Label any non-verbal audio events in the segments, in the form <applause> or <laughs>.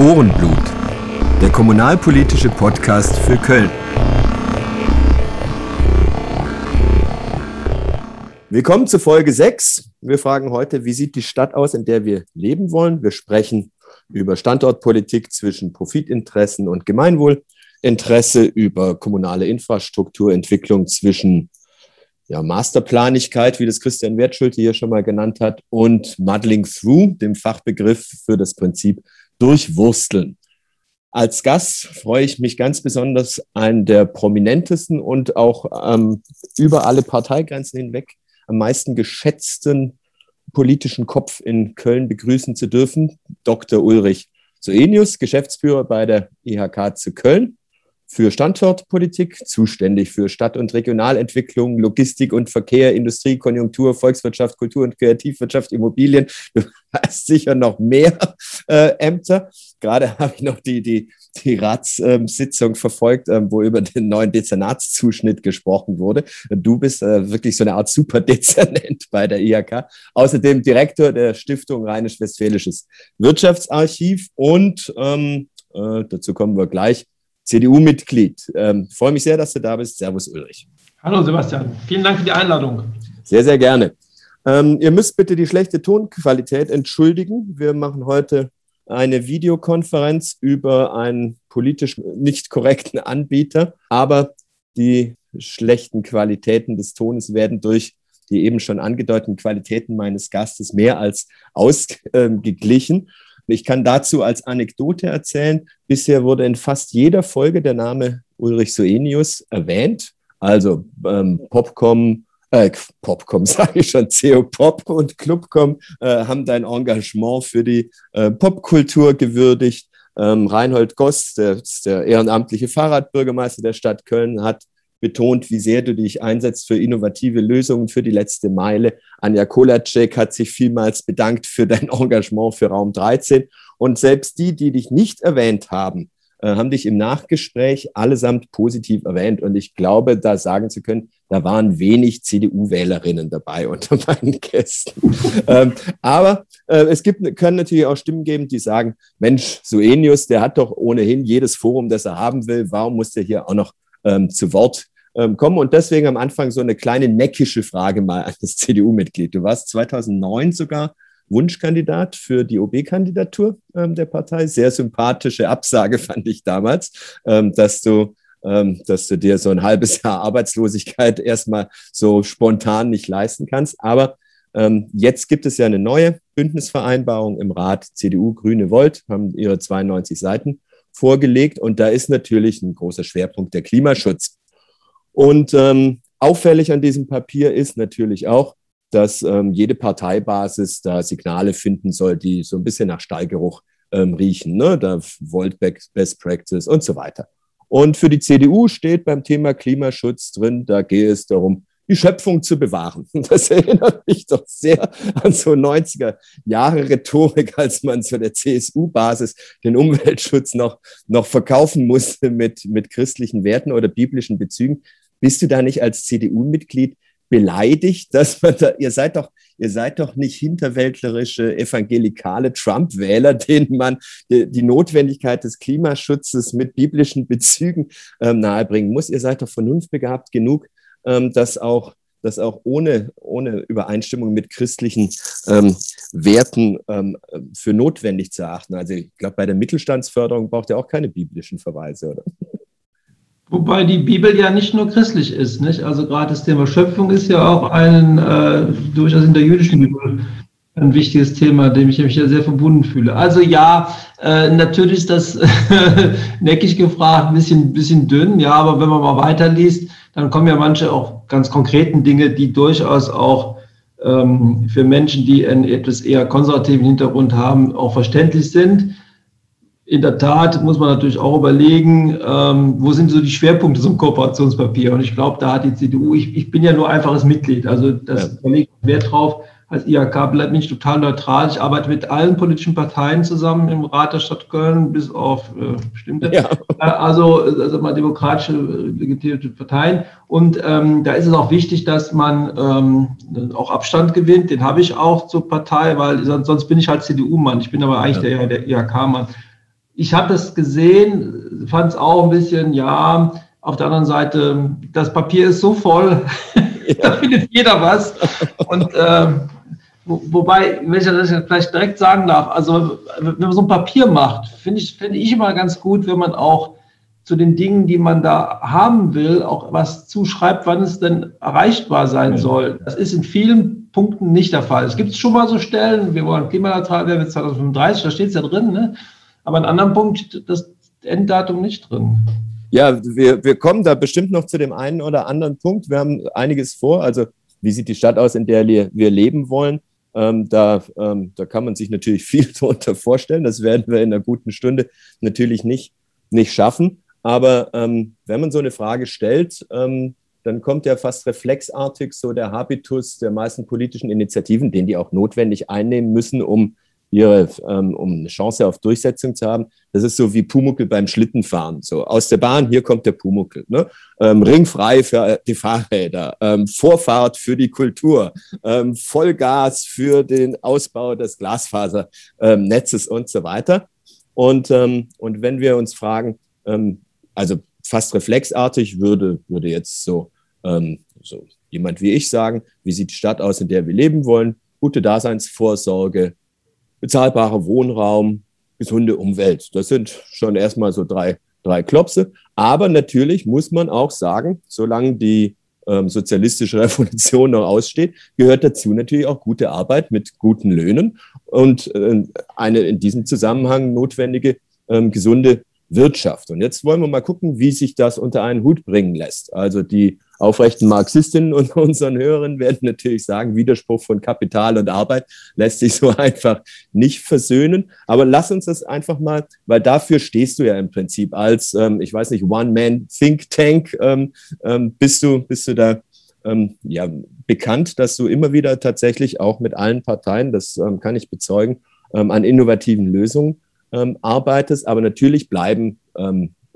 Ohrenblut, der kommunalpolitische Podcast für Köln. Willkommen zu Folge 6. Wir fragen heute, wie sieht die Stadt aus, in der wir leben wollen? Wir sprechen über Standortpolitik zwischen Profitinteressen und Gemeinwohlinteresse, über kommunale Infrastrukturentwicklung zwischen ja, Masterplanigkeit, wie das Christian Wertschulte hier schon mal genannt hat, und Muddling Through, dem Fachbegriff für das Prinzip Durchwursteln. Als Gast freue ich mich ganz besonders, einen der prominentesten und auch ähm, über alle Parteigrenzen hinweg am meisten geschätzten politischen Kopf in Köln begrüßen zu dürfen, Dr. Ulrich Soenius, Geschäftsführer bei der IHK zu Köln für Standortpolitik, zuständig für Stadt- und Regionalentwicklung, Logistik und Verkehr, Industrie, Konjunktur, Volkswirtschaft, Kultur und Kreativwirtschaft, Immobilien. Du <laughs> hast sicher noch mehr äh, Ämter. Gerade <laughs> habe ich noch die, die, die Ratssitzung ähm, verfolgt, ähm, wo über den neuen Dezernatszuschnitt gesprochen wurde. Du bist äh, wirklich so eine Art Superdezernent <laughs> bei der IHK. Außerdem Direktor der Stiftung Rheinisch-Westfälisches Wirtschaftsarchiv und ähm, äh, dazu kommen wir gleich CDU-Mitglied. Ähm, freue mich sehr, dass du da bist. Servus, Ulrich. Hallo, Sebastian. Vielen Dank für die Einladung. Sehr, sehr gerne. Ähm, ihr müsst bitte die schlechte Tonqualität entschuldigen. Wir machen heute eine Videokonferenz über einen politisch nicht korrekten Anbieter, aber die schlechten Qualitäten des Tones werden durch die eben schon angedeuteten Qualitäten meines Gastes mehr als ausgeglichen. Ich kann dazu als Anekdote erzählen, bisher wurde in fast jeder Folge der Name Ulrich Soenius erwähnt. Also ähm, Popcom, äh, Popcom <laughs> sage ich schon, CO Pop und Clubcom äh, haben dein Engagement für die äh, Popkultur gewürdigt. Ähm, Reinhold Goss, der, der ehrenamtliche Fahrradbürgermeister der Stadt Köln, hat betont, wie sehr du dich einsetzt für innovative Lösungen für die letzte Meile. Anja Kolacek hat sich vielmals bedankt für dein <laughs> Engagement für Raum 13. Und selbst die, die dich nicht erwähnt haben, äh, haben dich im Nachgespräch allesamt positiv erwähnt. Und ich glaube, da sagen zu können, da waren wenig CDU-Wählerinnen dabei <laughs> unter meinen Gästen. ähm, aber äh, es gibt, können natürlich auch Stimmen geben, die sagen, Mensch, Suenius, der hat doch ohnehin jedes Forum, das er haben will. Warum muss der hier auch noch ähm, zu Wort ähm, kommen. Und deswegen am Anfang so eine kleine neckische Frage mal an das <laughs> CDU-Mitglied. Du warst 2009 sogar Wunschkandidat für die OB-Kandidatur ähm, der Partei. Sehr sympathische Absage <laughs> fand ich damals, ähm, dass du ähm, dass du dir so ein halbes <laughs> Jahr Arbeitslosigkeit erstmal so spontan nicht leisten kannst. Aber ähm, jetzt gibt es ja eine neue Bündnisvereinbarung im Rat. CDU, Grüne, Volt haben ihre 92 Seiten vorgelegt. Und da ist natürlich ein großer Schwerpunkt der Klimaschutz. Und ähm, auffällig an diesem Papier ist natürlich auch, dass ähm, jede Parteibasis da Signale finden soll, die so ein bisschen nach Stallgeruch ähm, riechen. Ne? Da Volt Best Practice und so weiter. Und für die CDU steht beim Thema Klimaschutz drin, da geht es darum, die Schöpfung zu bewahren. <laughs> Das erinnert mich doch sehr an so 90er Jahre Rhetorik, als man zu der CSU-Basis den Umweltschutz noch, noch verkaufen musste mit, mit christlichen Werten oder biblischen Bezügen. Bist du da nicht als CDU-Mitglied beleidigt, dass man da, ihr seid doch, ihr seid doch nicht hinterwäldlerische evangelikale Trump-Wähler, denen man die, die, Notwendigkeit des Klimaschutzes mit biblischen Bezügen ähm, nahebringen muss. Ihr seid doch vernunftbegabt genug, ähm, das auch das auch ohne, ohne Übereinstimmung mit christlichen ähm, Werten ähm, für notwendig zu erachten. Also ich glaube, bei der Mittelstandsförderung braucht ihr auch keine biblischen Verweise, oder? Wobei die Bibel ja nicht nur christlich ist, nicht? Also gerade das Thema Schöpfung ist ja auch ein äh, durchaus in der jüdischen Bibel ein wichtiges Thema, dem ich mich ja sehr verbunden fühle. Also ja, äh, natürlich ist das <laughs> neckig gefragt, ein bisschen, bisschen dünn, ja, aber wenn man mal weiterliest, dann kommen ja manche auch ganz konkreten Dinge, die durchaus auch ähm, für Menschen, die einen etwas eher konservativen Hintergrund haben, auch verständlich sind in der Tat muss man natürlich auch überlegen, ähm, wo sind so die Schwerpunkte zum Kooperationspapier. Und ich glaube, da hat die CDU, ich, ich bin ja nur einfaches Mitglied, also das ja. legt Wert drauf. Als IHK bleibt mich total neutral. Ich arbeite mit allen politischen Parteien zusammen im Rat der Stadt Köln, bis auf äh, bestimmte, ja. also, also mal demokratische, legitimierte Parteien. Und ähm, da ist es auch wichtig, dass man ähm, auch Abstand gewinnt. Den habe ich auch zur Partei, weil sonst bin ich halt CDU-Mann. Ich bin aber eigentlich ja. der, der IHK-Mann. Ich habe das gesehen, fand es auch ein bisschen, ja, auf der anderen Seite, das Papier ist so voll, ja. <laughs> da findet jeder was. Und äh, wo, wobei, wenn ich das vielleicht direkt sagen darf, also wenn man so ein Papier macht, finde ich, finde ich immer ganz gut, wenn man auch zu den Dingen, die man da haben will, auch was zuschreibt, wann es denn erreichbar sein soll. Das ist in vielen Punkten nicht der Fall. Es gibt schon mal so Stellen, wir wollen klimaneutral werden bis 2035, da steht es ja drin, ne? Aber in anderen Punkt das Enddatum nicht drin. Ja, wir, wir kommen da bestimmt noch zu dem einen oder anderen Punkt. Wir haben einiges vor. Also, wie sieht die Stadt aus, in der wir leben wollen? Ähm, da, ähm, da kann man sich natürlich <laughs> viel darunter vorstellen. Das werden wir in einer guten Stunde natürlich nicht, nicht schaffen. Aber ähm, wenn man so eine Frage stellt, ähm, dann kommt ja fast reflexartig so der Habitus der meisten politischen Initiativen, den die auch notwendig einnehmen müssen, um ihre, ähm, um eine Chance auf Durchsetzung zu haben. Das ist so wie Pumuckel beim Schlittenfahren. So aus der Bahn, hier kommt der Pumuckel. Ne? Ähm, ringfrei für die Fahrräder, ähm, Vorfahrt für die Kultur, ähm, Vollgas für den Ausbau des Glasfasernetzes und so weiter. Und, ähm, und wenn wir uns fragen, ähm, also fast reflexartig würde, würde jetzt so, ähm, so jemand wie ich sagen, wie sieht die Stadt aus, in der wir leben wollen? Gute Daseinsvorsorge, bezahlbarer Wohnraum, gesunde Umwelt. Das sind schon erstmal so drei, drei Klopse. Aber natürlich muss man auch sagen, solange die ähm, sozialistische <laughs> Revolution noch aussteht, gehört dazu natürlich auch gute Arbeit mit guten Löhnen und äh, eine in diesem Zusammenhang notwendige ähm, gesunde Wirtschaft. Und jetzt wollen wir mal gucken, wie sich das unter einen Hut bringen lässt. Also die aufrechten Marxistinnen und <laughs> unseren Hörern werden natürlich sagen, Widerspruch von Kapital und Arbeit lässt sich so <laughs> einfach nicht versöhnen. Aber lass uns das einfach mal, weil dafür stehst du ja im Prinzip als, ähm, ich weiß nicht, One-Man-Think Tank, ähm, ähm, bist, du, bist du da ähm, ja, bekannt, dass du immer wieder tatsächlich auch mit allen Parteien, das ähm, kann ich bezeugen, ähm, an innovativen Lösungen arbeitest, aber natürlich bleiben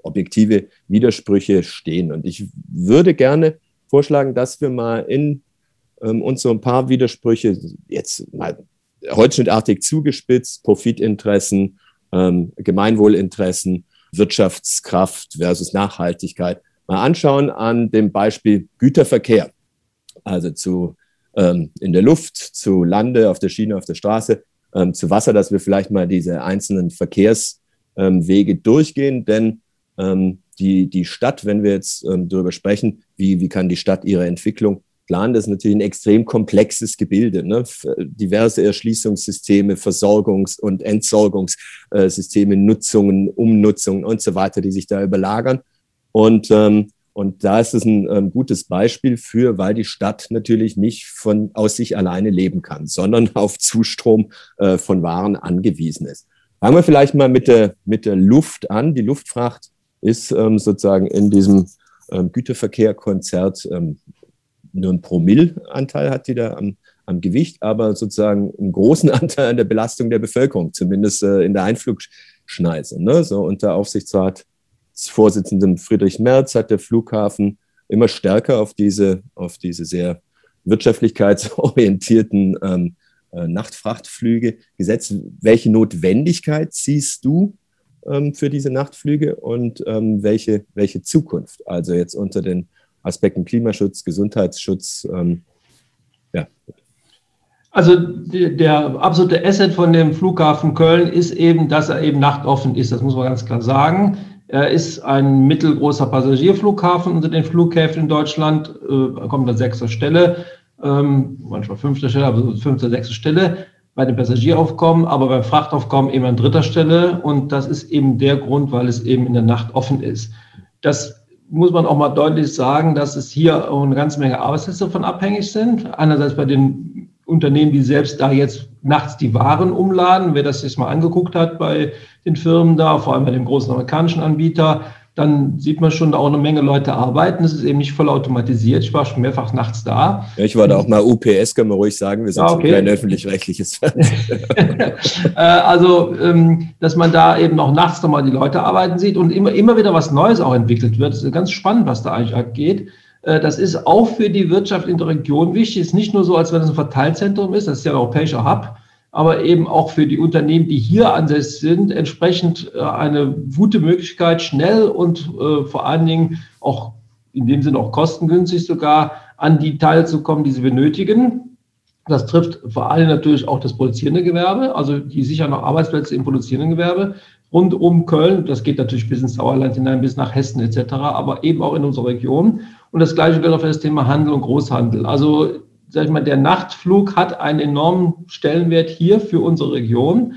objektive Widersprüche stehen. Und ich würde gerne vorschlagen, dass wir mal in ähm, uns so ein paar Widersprüche jetzt mal holzschnittartig zugespitzt, Profitinteressen, ähm, Gemeinwohlinteressen, Wirtschaftskraft versus Nachhaltigkeit mal anschauen an dem Beispiel Güterverkehr. Also zu ähm, in der Luft, zu Lande, auf der Schiene, auf der Straße ähm, zu Wasser, dass wir vielleicht mal diese einzelnen Verkehrswege durchgehen. Denn ähm, die, die Stadt, wenn wir jetzt ähm, darüber sprechen, wie, wie kann die Stadt ihre Entwicklung planen, das ist natürlich ein extrem komplexes Gebilde. Ne? Diverse Erschließungssysteme, Versorgungs- und Entsorgungssysteme, Nutzungen, Umnutzungen und so weiter, die sich da überlagern. Und ähm, und da ist es ein ähm, gutes Beispiel für, weil die Stadt natürlich nicht von, aus sich alleine leben kann, sondern <laughs> auf Zustrom äh, von Waren angewiesen ist. Fangen wir vielleicht mal mit der, mit der Luft an. Die Luftfracht ist ähm, sozusagen in diesem ähm, Güterverkehrkonzert ähm, nur ein Promillanteil hat die da am, am Gewicht, aber sozusagen einen großen <laughs> Anteil an der Belastung der Bevölkerung, zumindest äh, in der Einflugschneise. Ne? So unter Aufsichtsrat Vorsitzenden Friedrich Merz hat der Flughafen immer stärker auf diese, auf diese sehr wirtschaftlichkeitsorientierten ähm, äh, Nachtfrachtflüge gesetzt. Welche Notwendigkeit siehst du ähm, für diese Nachtflüge und ähm, welche, welche Zukunft? Also jetzt unter den Aspekten Klimaschutz, Gesundheitsschutz. Ähm, ja. Also der absolute Asset von dem Flughafen Köln ist eben, dass er eben nachtoffen ist. Das muss man ganz klar sagen. Er ist ein mittelgroßer Passagierflughafen unter den Flughäfen in Deutschland, äh, kommt an sechster Stelle, ähm, manchmal fünfter Stelle, aber fünfter, sechster Stelle bei dem Passagieraufkommen, aber beim Frachtaufkommen eben an dritter Stelle. Und das ist eben der Grund, weil es eben in der Nacht offen ist. Das muss man auch mal deutlich sagen, dass es hier auch eine ganze Menge Arbeitsplätze davon abhängig sind. Einerseits bei den Unternehmen, die selbst da jetzt nachts die Waren umladen. Wer das jetzt mal angeguckt hat bei den Firmen da, vor allem bei dem großen amerikanischen Anbieter, dann sieht man schon, da auch eine Menge Leute arbeiten. Es ist eben nicht voll automatisiert. Ich war schon mehrfach nachts da. Ja, ich war da auch mal UPS, kann man ruhig sagen. Wir sind ah, okay. kein öffentlich-rechtliches <laughs> Fernsehen. Äh, also, ähm, dass man da eben auch nachts nochmal die Leute arbeiten sieht und immer, immer wieder was Neues auch entwickelt wird. Das ist ganz spannend, was da eigentlich abgeht. Äh, das ist auch für die Wirtschaft in der Region wichtig. Es ist nicht nur so, als wenn es ein Verteilzentrum ist, das ist ja ein europäischer Hub, aber eben auch für die Unternehmen, die hier ansässig sind, entsprechend äh, eine gute Möglichkeit, schnell und äh, vor allen Dingen auch in dem Sinne auch kostengünstig sogar an die Teile zu kommen, die sie benötigen. Das trifft vor allem natürlich auch das produzierende Gewerbe, also die sichern noch Arbeitsplätze im produzierenden Gewerbe rund um Köln. Das geht natürlich bis ins Sauerland hinein, bis nach Hessen etc., aber eben auch in unserer Region. Und das Gleiche gilt auch für das Thema Handel und Großhandel. Also, sag ich mal, der Nachtflug hat einen enormen Stellenwert hier für unsere Region.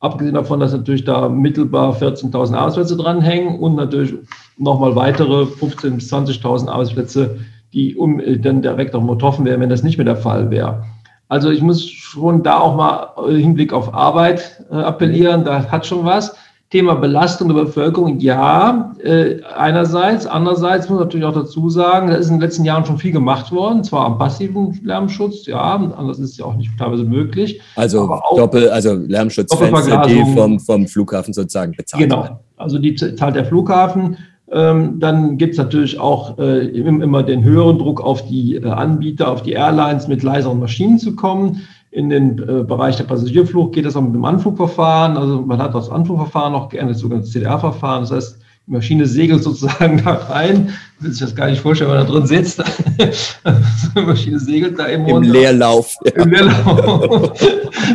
Abgesehen davon, dass natürlich da mittelbar 14.000 Arbeitsplätze dranhängen und natürlich nochmal weitere 15.000 bis 20.000 Arbeitsplätze, die um, äh, dann direkt auch betroffen wären, wenn das nicht mehr der Fall wäre. Also ich muss schon da auch mal äh, Hinblick auf Arbeit äh, appellieren, da hat schon was. Thema Belastung der Bevölkerung, ja, äh, einerseits. Andererseits muss man natürlich auch dazu sagen, da ist in den letzten Jahren schon viel gemacht worden, zwar am passiven Lärmschutz, ja, anders ist ja auch nicht teilweise möglich. Also Doppel, also Lärmschutzfenster, die vom, vom Flughafen sozusagen bezahlt genau. werden. Genau, also die zahlt der Flughafen. Ähm, dann gibt es natürlich auch äh, immer den höheren Druck auf die äh, Anbieter, auf die Airlines, mit leiseren Maschinen zu kommen. In den äh, Bereich der Passagierflug geht das auch mit dem Anflugverfahren. Also man hat das Anflugverfahren noch geändert, sogenanntes CDR-Verfahren. Das heißt, die Maschine segelt sozusagen <laughs> da rein. Ich will sich das gar nicht vorstellen, wenn er drin sitzt. <laughs> die Maschine segelt da eben Im runter. Leerlauf. Ja. Im Leerlauf. <laughs>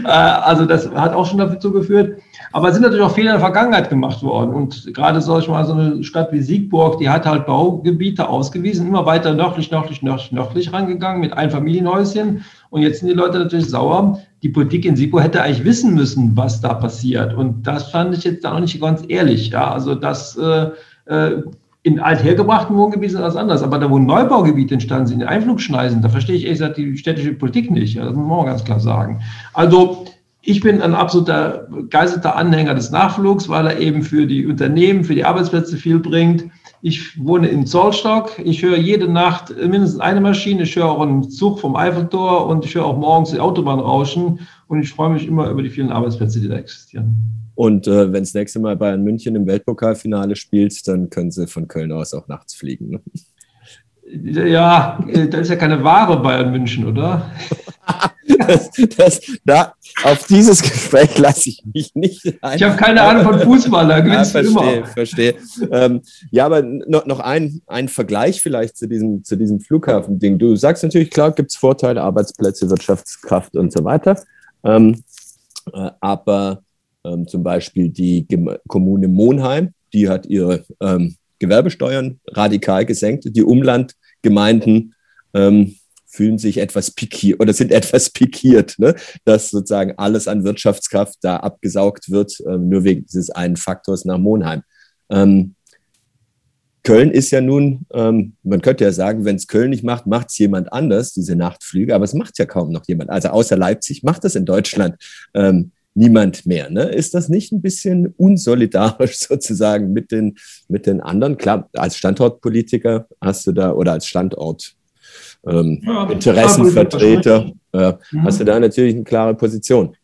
Äh, also das hat auch schon dazu geführt. Aber es sind natürlich auch Fehler in der Vergangenheit gemacht worden. Und gerade sag ich mal, so eine Stadt wie Siegburg, die hat halt Baugebiete ausgewiesen, immer weiter nördlich, nördlich, nördlich, nördlich rangegangen mit Einfamilienhäuschen. Und jetzt sind die Leute natürlich sauer. Die Politik in Siegburg hätte eigentlich wissen müssen, was da passiert. Und das fand ich jetzt auch nicht ganz ehrlich. Ja, also das äh, äh in althergebrachten Wohngebieten ist das anders. Aber da, wo Neubaugebiete entstanden sind, in Einflugschneisen, da verstehe ich ehrlich gesagt die städtische Politik nicht. Das muss man ganz klar sagen. Also ich bin ein absoluter begeisterter Anhänger des Nachflugs, weil er eben für die Unternehmen, für die Arbeitsplätze viel bringt. Ich wohne in Zollstock. Ich höre jede Nacht mindestens eine Maschine. Ich höre auch einen Zug vom Eiffeltor und ich höre auch morgens die Autobahn rauschen. Und ich freue mich immer über die vielen Arbeitsplätze, die da existieren. Und äh, wenn das nächste Mal Bayern München im Weltpokalfinale spielt, dann können sie von Köln aus auch nachts fliegen. Ne? Ja, äh, da ist ja keine wahre Bayern München, oder? <laughs> das, das, da, auf dieses <laughs> Gespräch lasse ich mich nicht ein. Ich habe keine Ahnung von Fußball, da gewinnst ja, verstehe, immer. Verstehe. Ähm, ja, aber noch, noch ein, ein Vergleich vielleicht zu diesem, zu diesem Flughafen-Ding. Du sagst natürlich, klar, gibt es Vorteile, Arbeitsplätze, Wirtschaftskraft und so weiter. Ähm, äh, aber ähm, zum Beispiel die Gem Kommune Monheim, die hat ihre ähm, Gewerbesteuern radikal gesenkt. Die Umlandgemeinden ähm, fühlen sich etwas pikiert oder sind <laughs> etwas pikiert, ne? dass sozusagen alles an Wirtschaftskraft da abgesaugt wird, äh, nur wegen dieses einen Faktors nach Monheim. Ähm, Köln ist ja nun, ähm, man könnte ja sagen, wenn es Köln nicht macht, macht es jemand anders, diese Nachtflüge, aber es macht ja kaum noch jemand. Also außer Leipzig macht das in Deutschland ähm, niemand mehr. Ne? Ist das nicht ein bisschen unsolidarisch <laughs> sozusagen mit den, mit den anderen? Klar, als Standortpolitiker hast du da oder als Standort ähm, ja, Interessenvertreter, äh, mhm. hast du da natürlich eine klare Position.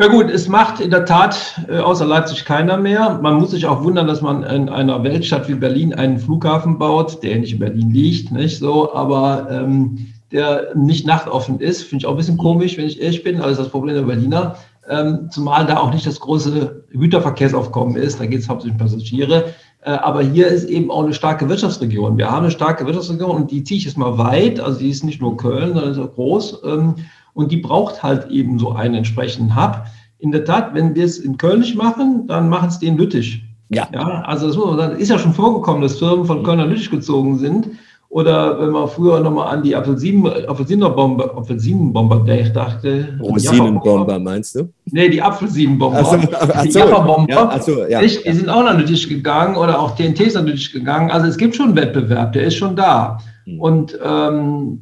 Ja gut, es macht in der Tat äh, außer Leipzig keiner mehr. Man muss sich auch wundern, dass man in einer Weltstadt wie Berlin einen Flughafen baut, der nicht in Berlin liegt, nicht so, aber ähm, der nicht nachtoffen ist. Finde ich auch ein bisschen komisch, wenn ich ehrlich bin. Also das Problem der Berliner. Ähm, zumal da auch nicht das große Güterverkehrsaufkommen ist. Da geht es hauptsächlich um Passagiere. Äh, aber hier ist eben auch eine starke Wirtschaftsregion. Wir haben eine starke Wirtschaftsregion und die ziehe ich jetzt mal weit. Also die ist nicht nur Köln, sondern ist auch groß. Ähm, und die braucht halt eben so einen entsprechenden Hub. In der Tat, wenn wir es in Köln nicht machen, dann machen es die in Lüttich. Ja. ja. Also das muss man sagen, ist ja schon vorgekommen, dass Firmen von Köln nach Lüttich gezogen sind. Oder wenn man früher nochmal an die Apfelsinen, Apfelsinerbombe, Apfelsinenbomber dachte. Rosinenbomber meinst du? Nee, die Apfelsinenbomber. Also, die so, Jaffa-Bomber. Ja, also, ja, die ja. sind auch nach Lüttich gegangen oder auch TNT ist nach Lüttich gegangen. Also es gibt schon einen Wettbewerb, der ist schon da. Mhm. Und ähm,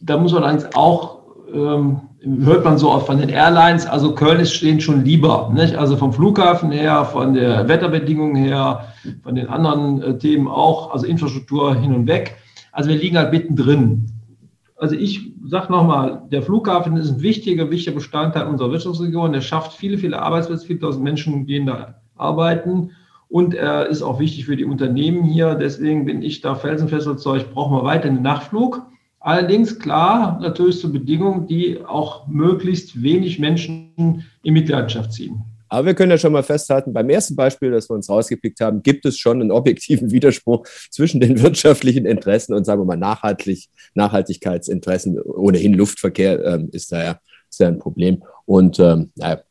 da muss man eigentlich auch, ähm, hört man so oft von den Airlines, also Köln ist stehen schon lieber. Nicht? Also vom Flughafen her, von der Wetterbedingungen her, von den anderen äh, Themen auch, also Infrastruktur hin und weg. Also wir liegen halt mittendrin. Also ich sage nochmal, der Flughafen ist ein wichtiger, wichtiger Bestandteil unserer Wirtschaftsregion. Der schafft viele, viele Arbeitsplätze, viele tausend Menschen gehen da arbeiten. Und er ist auch wichtig für die Unternehmen hier. Deswegen bin ich da felsenfest überzeugt, brauchen wir weiter einen Nachflug. Allerdings klar, natürlich zu Bedingungen, die auch möglichst wenig Menschen in Mitleidenschaft ziehen. Aber wir können ja schon mal festhalten, beim ersten Beispiel, das wir uns rausgepickt haben, gibt es schon einen objektiven <laughs> Widerspruch zwischen den wirtschaftlichen Interessen und, sagen wir mal, Nachhaltig Nachhaltigkeitsinteressen. Ohnehin Luftverkehr ähm, ist, da ja, ist da ein Problem. Und ähm, naja,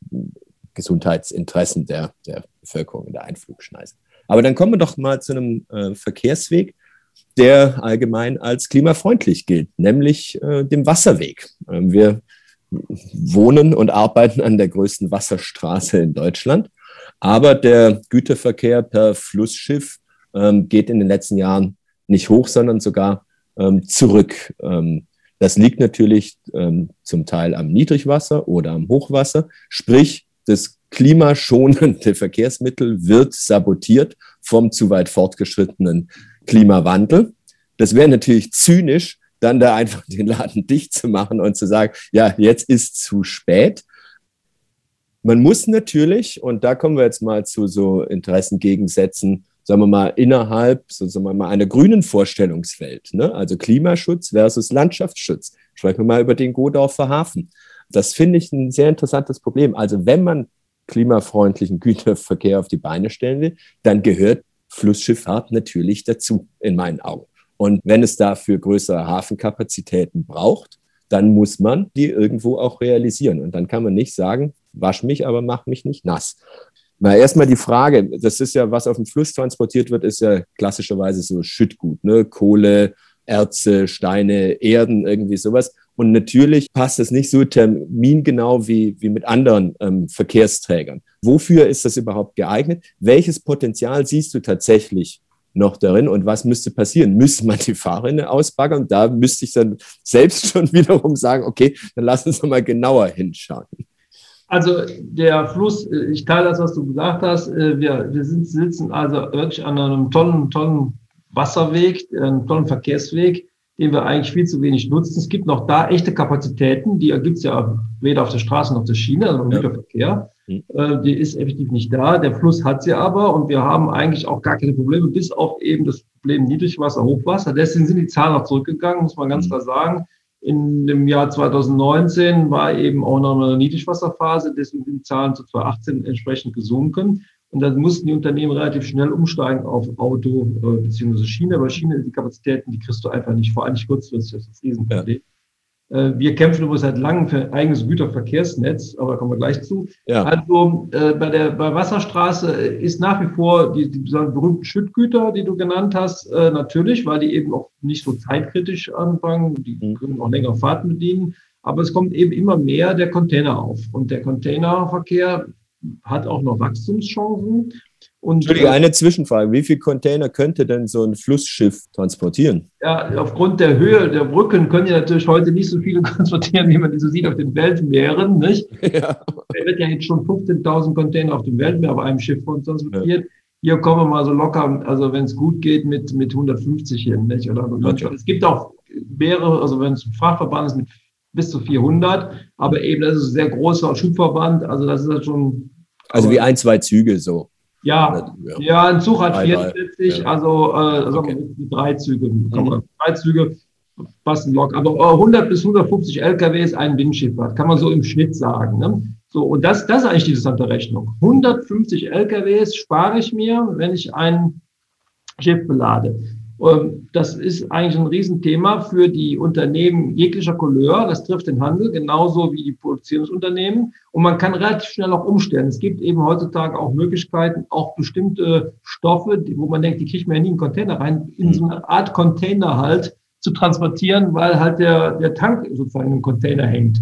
Gesundheitsinteressen der, der Bevölkerung in der Einflugschneise. Aber dann kommen wir doch mal zu einem äh, Verkehrsweg, der allgemein als klimafreundlich gilt, nämlich äh, dem Wasserweg. Ähm, wir wohnen und arbeiten an der größten Wasserstraße in Deutschland, aber der Güterverkehr per Flussschiff ähm, geht in den letzten Jahren nicht hoch, sondern sogar ähm, zurück. Ähm, das liegt natürlich ähm, zum Teil am Niedrigwasser oder am Hochwasser, sprich das klimaschonende Verkehrsmittel wird sabotiert vom zu weit fortgeschrittenen Klimawandel. Das wäre natürlich zynisch, dann da einfach den Laden dicht zu machen und zu sagen, ja, jetzt ist zu spät. Man muss natürlich, und da kommen wir jetzt mal zu so Interessengegensätzen, sagen wir mal, innerhalb so, sagen wir mal, einer grünen Vorstellungswelt, ne? also Klimaschutz versus Landschaftsschutz. Sprechen wir mal über den Godorfer Hafen. Das finde ich ein sehr interessantes Problem. Also wenn man klimafreundlichen Güterverkehr auf die Beine stellen will, dann gehört Flussschifffahrt natürlich dazu, in meinen Augen. Und wenn es dafür größere Hafenkapazitäten braucht, dann muss man die irgendwo auch realisieren. Und dann kann man nicht sagen, wasch mich, aber mach mich nicht nass. Na, erstmal die Frage, das ist ja, was auf dem Fluss transportiert wird, ist ja klassischerweise so Schüttgut, ne? Kohle, Erze, Steine, Erden, irgendwie sowas. Und natürlich passt das nicht so termingenau wie, wie mit anderen ähm, Verkehrsträgern. Wofür ist das überhaupt geeignet? Welches Potenzial siehst du tatsächlich noch darin und was müsste passieren? Müsste man die Fahrrinne ausbaggern? Da müsste ich dann selbst <laughs> schon wiederum sagen, okay, dann lass uns mal genauer hinschauen. Also der Fluss, ich teile das, was du gesagt hast. Äh, wir, wir sitzen also wirklich an einem tollen, tollen Wasserweg, einem tollen Verkehrsweg, den wir eigentlich viel zu wenig nutzen. Es gibt noch da echte Kapazitäten, die gibt es ja weder auf der Straße noch auf der Schiene, also im ja. Güterverkehr. Mhm. Die ist effektiv nicht da. Der Fluss hat sie aber und wir haben eigentlich auch gar keine Probleme, bis auf eben das Problem Niedrigwasser, Hochwasser. Deswegen sind die Zahlen auch zurückgegangen, muss man ganz mhm. klar sagen. In dem Jahr 2019 war eben auch noch eine Niedrigwasserphase, deswegen sind die Zahlen zu 2018 entsprechend gesunken. Und dann mussten die Unternehmen relativ schnell umsteigen auf Auto äh, bzw. Schiene. Aber Schiene, die Kapazitäten, die kriegst du einfach nicht, vor allem nicht kurzfristig, das ist das Riesenproblem. Ja. Äh, wir kämpfen übrigens seit langem für ein eigenes Güterverkehrsnetz, aber da kommen wir gleich zu. Ja. Also äh, bei der bei Wasserstraße ist nach wie vor die, die berühmten Schüttgüter, die du genannt hast, äh, natürlich, weil die eben auch nicht so zeitkritisch anfangen, die mhm. können auch längere Fahrten bedienen. Aber es kommt eben immer mehr der Container auf. Und der Containerverkehr hat auch noch Wachstumschancen. Und, Entschuldige, äh, eine Zwischenfrage. Wie viele Container könnte denn so ein Flussschiff transportieren? Ja, aufgrund der Höhe der Brücken können ja natürlich heute nicht so viele <laughs> transportieren, wie man die so sieht auf den Weltmeeren. Nicht? <laughs> Ja. Er wird ja jetzt schon 15.000 Container auf dem Weltmeer auf einem Schiff transportiert. Ja. Hier kommen wir mal so locker, also wenn es gut geht, mit, mit 150 hin. Nicht? Oder okay. Es gibt auch mehrere, also wenn es ein Fachverband ist, mit bis zu 400. Aber eben, das ist ein sehr großer Schubverband. Also das ist halt schon. Also wie ein, zwei Züge so. Ja, ja, ein Zug hat 44, ja. also, äh, also okay. drei Züge. Mhm. Drei Züge passen locker. Aber 100 bis 150 LKW ist ein Windschifffahrt, kann man so im Schnitt sagen. Ne? So, und das, das ist eigentlich die interessante Rechnung. 150 LKWs spare ich mir, wenn ich ein Schiff belade. Ähm, das ist eigentlich ein Riesenthema für die Unternehmen jeglicher Couleur. Das trifft den Handel genauso wie die Produktionsunternehmen. Und man kann relativ schnell auch umstellen. Es gibt eben heutzutage auch Möglichkeiten, auch bestimmte Stoffe, wo man denkt, die kriegt man ja nie in einen Container rein, in so eine Art Container halt zu transportieren, weil halt der, der Tank sozusagen im Container hängt.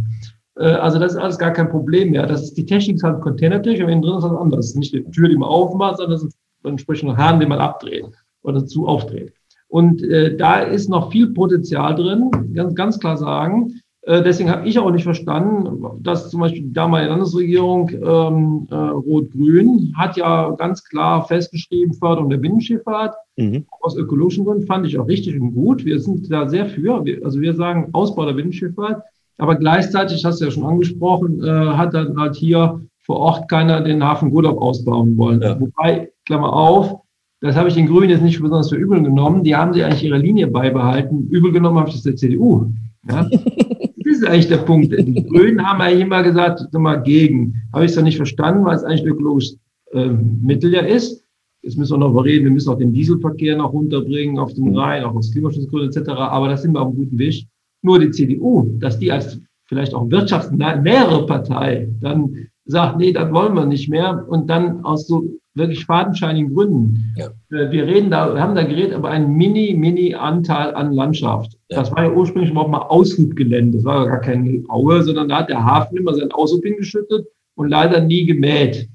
Äh, also das ist alles gar kein Problem mehr. Das ist die Technik ist halt Containertechnik, aber innen drin ist was anderes. Nicht die Tür, die man aufmacht, sondern das ist ein entsprechender Hahn, den man abdreht oder zu aufdreht. Und äh, da ist noch viel Potenzial drin, ganz, ganz klar sagen. Äh, deswegen habe ich auch nicht verstanden, dass zum Beispiel die damalige Landesregierung ähm, äh, Rot-Grün hat ja ganz klar festgeschrieben, Förderung der Binnenschifffahrt. Mhm. Aus ökologischen Gründen fand ich auch richtig und gut. Wir sind da sehr für. Wir, also wir sagen Ausbau der Binnenschifffahrt. Aber gleichzeitig, hast du ja schon angesprochen, äh, hat dann halt hier vor Ort keiner den Hafen Gurdorf ausbauen wollen. Ja. Wobei, Klammer auf, Das habe ich den Grünen jetzt nicht besonders für übel genommen. Die haben sie eigentlich ihre Linie beibehalten. Übel genommen habe ich das der CDU. Ja? <laughs> das ist eigentlich der Punkt. Die Grünen haben eigentlich immer gesagt, sag mal, gegen. Habe ich es doch nicht verstanden, weil es eigentlich ein ökologisches äh, Mittel ja ist. Jetzt müssen wir noch überreden, wir müssen auch den Dieselverkehr noch runterbringen auf den Rhein, auch aus Klimaschutzgründen etc. Aber da sind wir auf einem guten Weg. Nur die CDU, dass die als vielleicht auch wirtschaftsnähere Partei dann sagt, nee, das wollen wir nicht mehr und dann aus so wirklich fadenscheinigen Gründen. Ja. Äh, wir reden da, wir haben da geredet aber einen mini, mini Anteil an Landschaft. Ja. Das war ja ursprünglich überhaupt mal Aushubgelände. Das war gar keine Aue, sondern da hat der Hafen immer sein Aushub hingeschüttet und leider nie gemäht.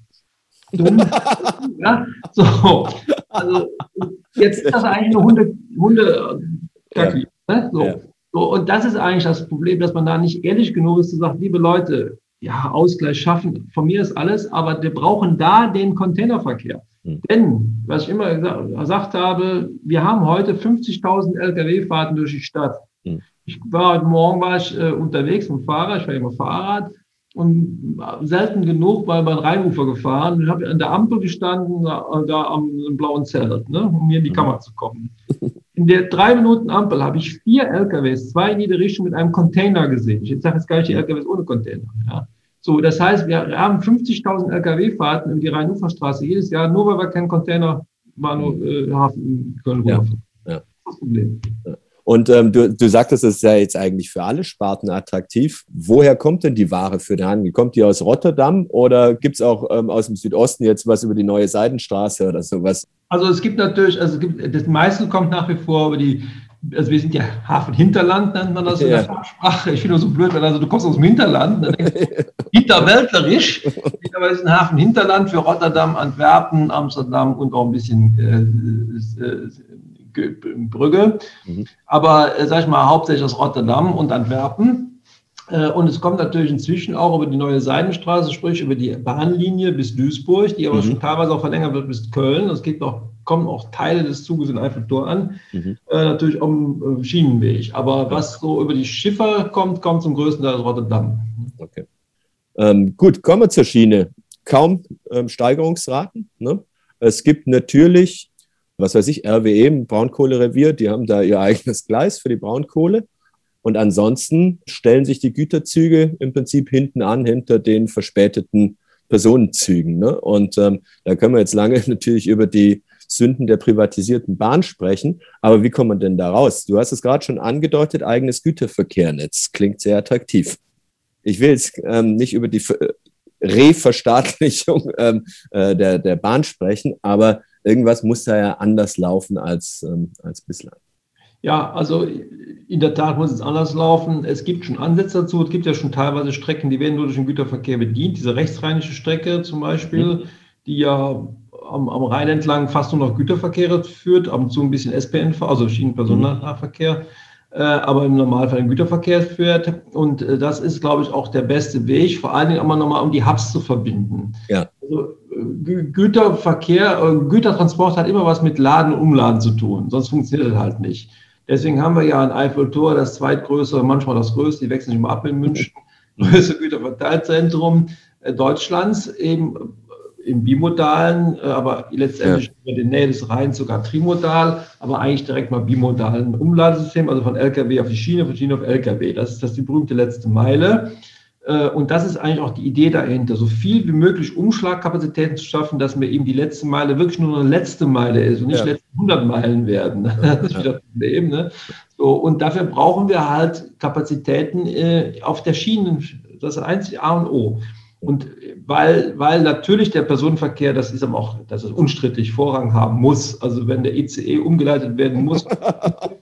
<laughs> ja, so. Also, jetzt ist das eigentlich eine Hunde, Hunde ja. ne? so. Ja. so. Und das ist eigentlich das Problem, dass man da nicht ehrlich genug ist zu sagen, liebe Leute, ja, Ausgleich schaffen, von mir ist alles, aber wir brauchen da den Containerverkehr. Mhm. Denn, was ich immer gesagt habe, wir haben heute 50.000 Lkw-Fahrten durch die Stadt. Mhm. Ich war heute Morgen war ich äh, unterwegs mit dem Fahrrad, ich war immer Fahrrad und selten genug bei meinem Rheinufer gefahren und habe an der Ampel gestanden, da, da am blauen Zelt, ne, um hier in die mhm. Kammer zu kommen. <laughs> In der drei Minuten Ampel habe ich vier LKWs, zwei in jede Richtung mit einem Container gesehen. Ich sage jetzt gar nicht die LKWs ohne Container. Ja. So, das heißt, wir haben 50.000 LKW-Fahrten über die Rhein-Ufer-Straße jedes Jahr, nur weil wir keinen Containerhafen äh, können. Ja. ja. Das ist das Problem. Ja. Und ähm, du, du sagtest, es ist ja jetzt eigentlich für alle Sparten attraktiv. Woher kommt denn die Ware für den Handel? Kommt die aus Rotterdam oder gibt es auch ähm, aus dem Südosten jetzt was über die neue Seidenstraße oder sowas? Also es gibt natürlich, also es gibt, das meiste kommt nach wie vor über die, also wir sind ja Hafenhinterland, nennt man das in der Fachsprache. Ich finde das so blöd, wenn also du kommst aus dem Hinterland, dann denkst du, <laughs> hinterwäldlerisch, aber es ist ein Hafenhinterland für Rotterdam, Antwerpen, Amsterdam und auch ein bisschen äh, äh, Brügge. Mhm. Aber, äh, sag ich mal, hauptsächlich aus Rotterdam und Antwerpen. Äh, und es kommt natürlich inzwischen auch über die neue Seidenstraße, sprich über die Bahnlinie bis Duisburg, die aber mhm. schon teilweise auch verlängert wird bis Köln. Es gibt auch, kommen auch Teile des Zuges in Eiffeltor an, mhm. äh, natürlich am äh, Schienenweg. Aber was so über die Schiffer kommt, kommt zum größten Teil aus Rotterdam. Okay. Ähm, gut, kommen wir zur Schiene. Kaum ähm, Steigerungsraten. Ne? Es gibt natürlich was weiß ich, RWE, ein Braunkohlerevier, die haben da ihr <laughs> eigenes Gleis für die Braunkohle. Und ansonsten stellen sich die Güterzüge im Prinzip hinten an, hinter den verspäteten Personenzügen. Ne? Und ähm, da können wir jetzt lange <laughs> natürlich über die Sünden der privatisierten Bahn sprechen. Aber wie kommt man denn da raus? Du hast es gerade schon angedeutet, eigenes Güterverkehrnetz. Klingt sehr attraktiv. Ich will jetzt ähm, nicht über die Reverstaatlichung <laughs> ähm, äh, der, der Bahn sprechen, aber irgendwas muss da ja anders laufen als, ähm, als bislang. Ja, also in der Tat muss es anders laufen. Es gibt schon Ansätze dazu. Es gibt ja schon teilweise Strecken, die werden nur durch den Güterverkehr bedient. Diese rechtsrheinische Strecke zum Beispiel, mhm. die ja am, am, Rhein entlang fast nur noch Güterverkehre führt, ab und zu ein bisschen SPNV, also Schienenpersonennahverkehr. Mhm äh, aber im Normalfall im Güterverkehr führt. Und äh, das ist, glaube ich, auch der beste Weg, vor allen Dingen auch nochmal, um die Hubs zu verbinden. Ja. Also, Güterverkehr, Gütertransport hat immer was mit Laden und Umladen zu tun, sonst funktioniert das halt nicht. Deswegen haben wir ja in Eiffeltor das zweitgrößte, manchmal das größte, die wechseln sich mal ab in München, <laughs> größte Güterverteilzentrum Deutschlands, eben im bimodalen, äh, aber letztendlich ja. über die Nähe des Rheins sogar trimodal, aber eigentlich direkt mal bimodalen Umladesystem, also von LKW auf die Schiene, von Schiene auf LKW. Das ist das die berühmte letzte Meile. Äh, und das ist eigentlich auch die Idee dahinter, so viel wie möglich Umschlagkapazitäten zu schaffen, dass mir eben die letzte Meile wirklich nur eine letzte Meile ist und nicht ja. letzte 100 Meilen werden. <laughs> Das ist wieder das Problem. Ne? So, und dafür brauchen wir halt Kapazitäten äh, auf der Schiene. Das ist einzig A und O. Und weil, weil natürlich der Personenverkehr, das ist aber auch, das ist unstrittig, Vorrang haben muss. Also wenn der ICE umgeleitet werden muss, <laughs>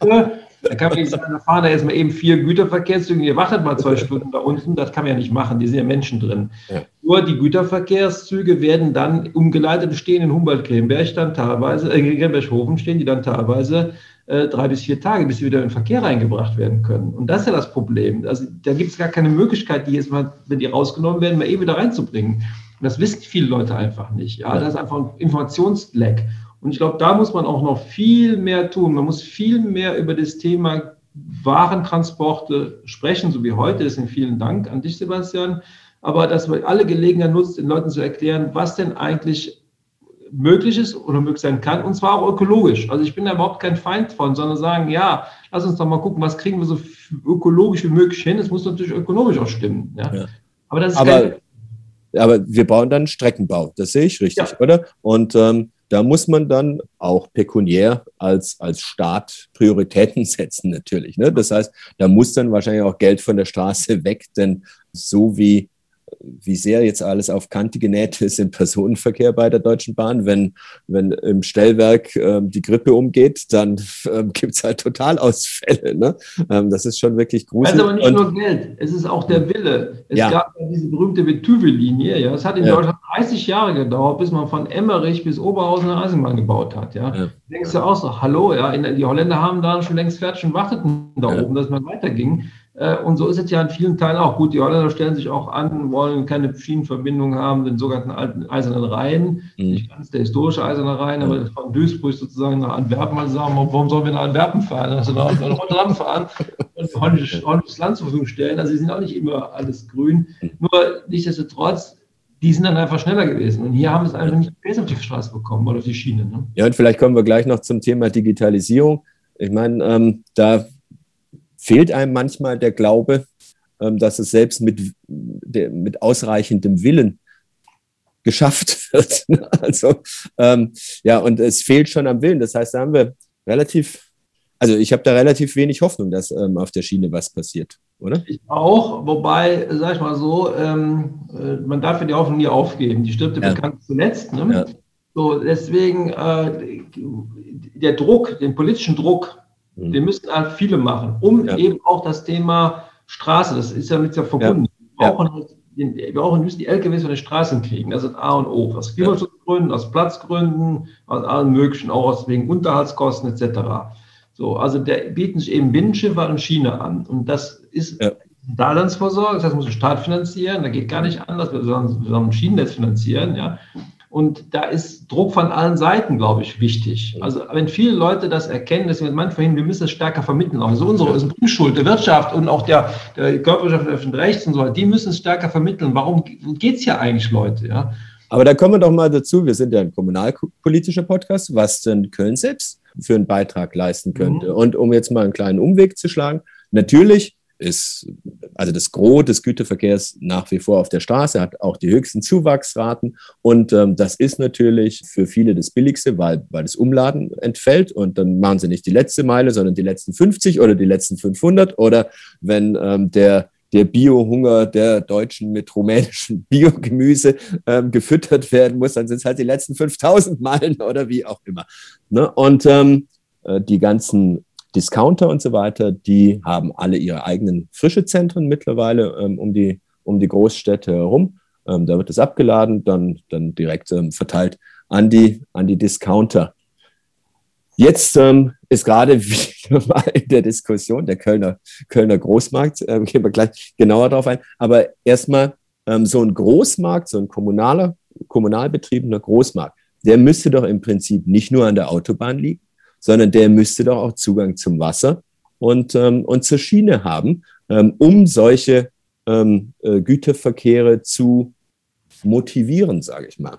dann kann man nicht sagen, da fahren da jetzt mal eben vier Güterverkehrszüge, ihr wartet mal zwei Stunden da unten, das kann man ja nicht machen, die sind ja Menschen drin. Ja. Nur die Güterverkehrszüge werden dann umgeleitet, stehen in Humboldt-Klemberg dann teilweise, äh, Klemberg-Hofen stehen die dann teilweise äh, drei bis vier Tage, bis sie wieder in den Verkehr reingebracht werden können. Und das ist ja das Problem. Also da gibt es gar keine Möglichkeit, die jetzt mal, wenn die rausgenommen werden, mal eben wieder reinzubringen. Und das wissen viele Leute einfach nicht. Ja, das ist einfach ein Informationsleck. Und ich glaube, da muss man auch noch viel mehr tun. Man muss viel mehr über das Thema Warentransporte sprechen, so wie heute. Deswegen vielen Dank an dich, Sebastian. Aber dass man alle Gelegenheit nutzt, den Leuten zu erklären, was denn eigentlich möglich ist oder möglich sein kann, und zwar auch ökologisch. Also ich bin da überhaupt kein Feind von, sondern sagen, ja, lass uns doch mal gucken, was kriegen wir so ökologisch wie möglich hin. Es muss natürlich ökonomisch auch stimmen. Ja? ja. Aber das ist aber, aber wir bauen dann Streckenbau, das sehe ich richtig, ja. oder? Und ähm, da muss man dann auch pekuniär als, als Staat Prioritäten <laughs> setzen, natürlich. Ne? Das heißt, da muss dann wahrscheinlich auch Geld von der Straße weg, denn so wie wie sehr jetzt alles auf Kante genäht ist im Personenverkehr bei der Deutschen Bahn. Wenn, wenn im Stellwerk ähm, die Grippe umgeht, dann ähm, gibt es halt Totalausfälle. Ne? Ähm, das ist schon wirklich gruselig. Es ist aber nicht Und, nur Geld, es ist auch der Wille. Es ja. gab ja diese berühmte Vitüve-Linie. Ja? Es hat in ja. Deutschland 30 Jahre gedauert, bis man von Emmerich bis Oberhausen eine Eisenbahn gebaut hat. Ja? ja. Denkst du auch so, hallo, ja, die Holländer haben da schon längst fertig und warteten da oben, dass man weiterging. Äh, und so ist es ja in vielen Teilen auch. Gut, die Holländer stellen sich auch an, wollen keine Schienenverbindung haben, den sogenannten alten Eisernen Rhein, mhm. nicht ganz der historische Eiserne Rhein, aber von Duisburg sozusagen nach Antwerpen mal sagen, warum sollen wir nach Antwerpen fahren? Also nach <laughs> Rotterdam fahren und holländisches, Land zur Verfügung stellen. Also sie sind auch nicht immer alles grün. Mhm. Nur nichtsdestotrotz, die sind dann einfach schneller gewesen. Und hier haben es einfach nicht besser auf die Straße bekommen oder auf die Schiene. Ne? Ja, und vielleicht kommen wir gleich noch zum Thema Digitalisierung. Ich meine, ähm, da fehlt einem manchmal der Glaube, ähm, dass es selbst mit, mit ausreichendem Willen geschafft <laughs> wird. also ähm, ja, und es fehlt schon am Willen. Das heißt, da haben wir relativ, also ich habe da relativ wenig Hoffnung, dass ähm, auf der Schiene was passiert, oder? Ich auch, wobei, sag ich mal so, ähm, äh, man darf ja die Hoffnung nie aufgeben. Die stirbt ja. bekannt zuletzt. Ne? Ja. So, deswegen äh, der Druck, den politischen Druck Mhm. Wir müssen halt viele machen, um ja. eben auch das Thema Straße, das ist ja mit ja verbunden. Ja. Wir brauchen halt wir brauchen, müssen die LKWs von den Straßen kriegen. Das ist A und O. Aus Klimaschutzgründen, aus Platzgründen, aus allen möglichen, auch aus wegen Unterhaltskosten etc. So, also der bieten sich eben Binnenschiffe und Schiene an. Und das ist ja. Daseinsvorsorge, das heißt, muss der Staat finanzieren, da geht gar nicht anders, wir sollen, wir sollen ein Schienennetz finanzieren, ja. Und da ist Druck von allen Seiten, glaube ich, wichtig. Also wenn viele Leute das erkennen, dass wir manchmal wir müssen es stärker vermitteln. Also unsere ist Bringschuld der Wirtschaft und auch der, der Körperschaft öffentlichen Rechts und so, die müssen es stärker vermitteln. Warum geht es hier eigentlich, Leute? Ja? Aber da kommen wir doch mal dazu, wir sind ja ein kommunalpolitischer Podcast, was denn Köln selbst für einen Beitrag leisten könnte. Mhm. Und um jetzt mal einen kleinen Umweg zu schlagen, natürlich ist also das Gros des Güterverkehrs nach wie vor auf der Straße, hat auch die höchsten Zuwachsraten. Und ähm, das ist natürlich für viele das Billigste, weil, weil das Umladen entfällt. Und dann machen sie nicht die letzte Meile, sondern die letzten 50 oder die letzten 500. Oder wenn ähm, der der Biohunger der Deutschen mit rumänischem <laughs> Biogemüse ähm, gefüttert werden muss, dann sind es halt die letzten 5000 Meilen oder wie auch immer. Ne? Und ähm, äh, die ganzen Discounter und so weiter, die haben alle ihre eigenen Frischezentren mittlerweile ähm, um, die, um die Großstädte herum. Ähm, da wird es abgeladen, dann, dann direkt ähm, verteilt an die, an die Discounter. Jetzt ähm, ist gerade <laughs> wieder mal in der Diskussion der Kölner, Kölner Großmarkt, ähm, gehen wir gleich genauer darauf ein. Aber erstmal ähm, so ein Großmarkt, so ein kommunaler, kommunal betriebener Großmarkt, der müsste doch im Prinzip nicht nur an der Autobahn liegen, sondern der müsste doch auch Zugang zum Wasser und, ähm, und zur Schiene haben, ähm, um solche ähm, äh, Güterverkehre zu motivieren, sage ich mal.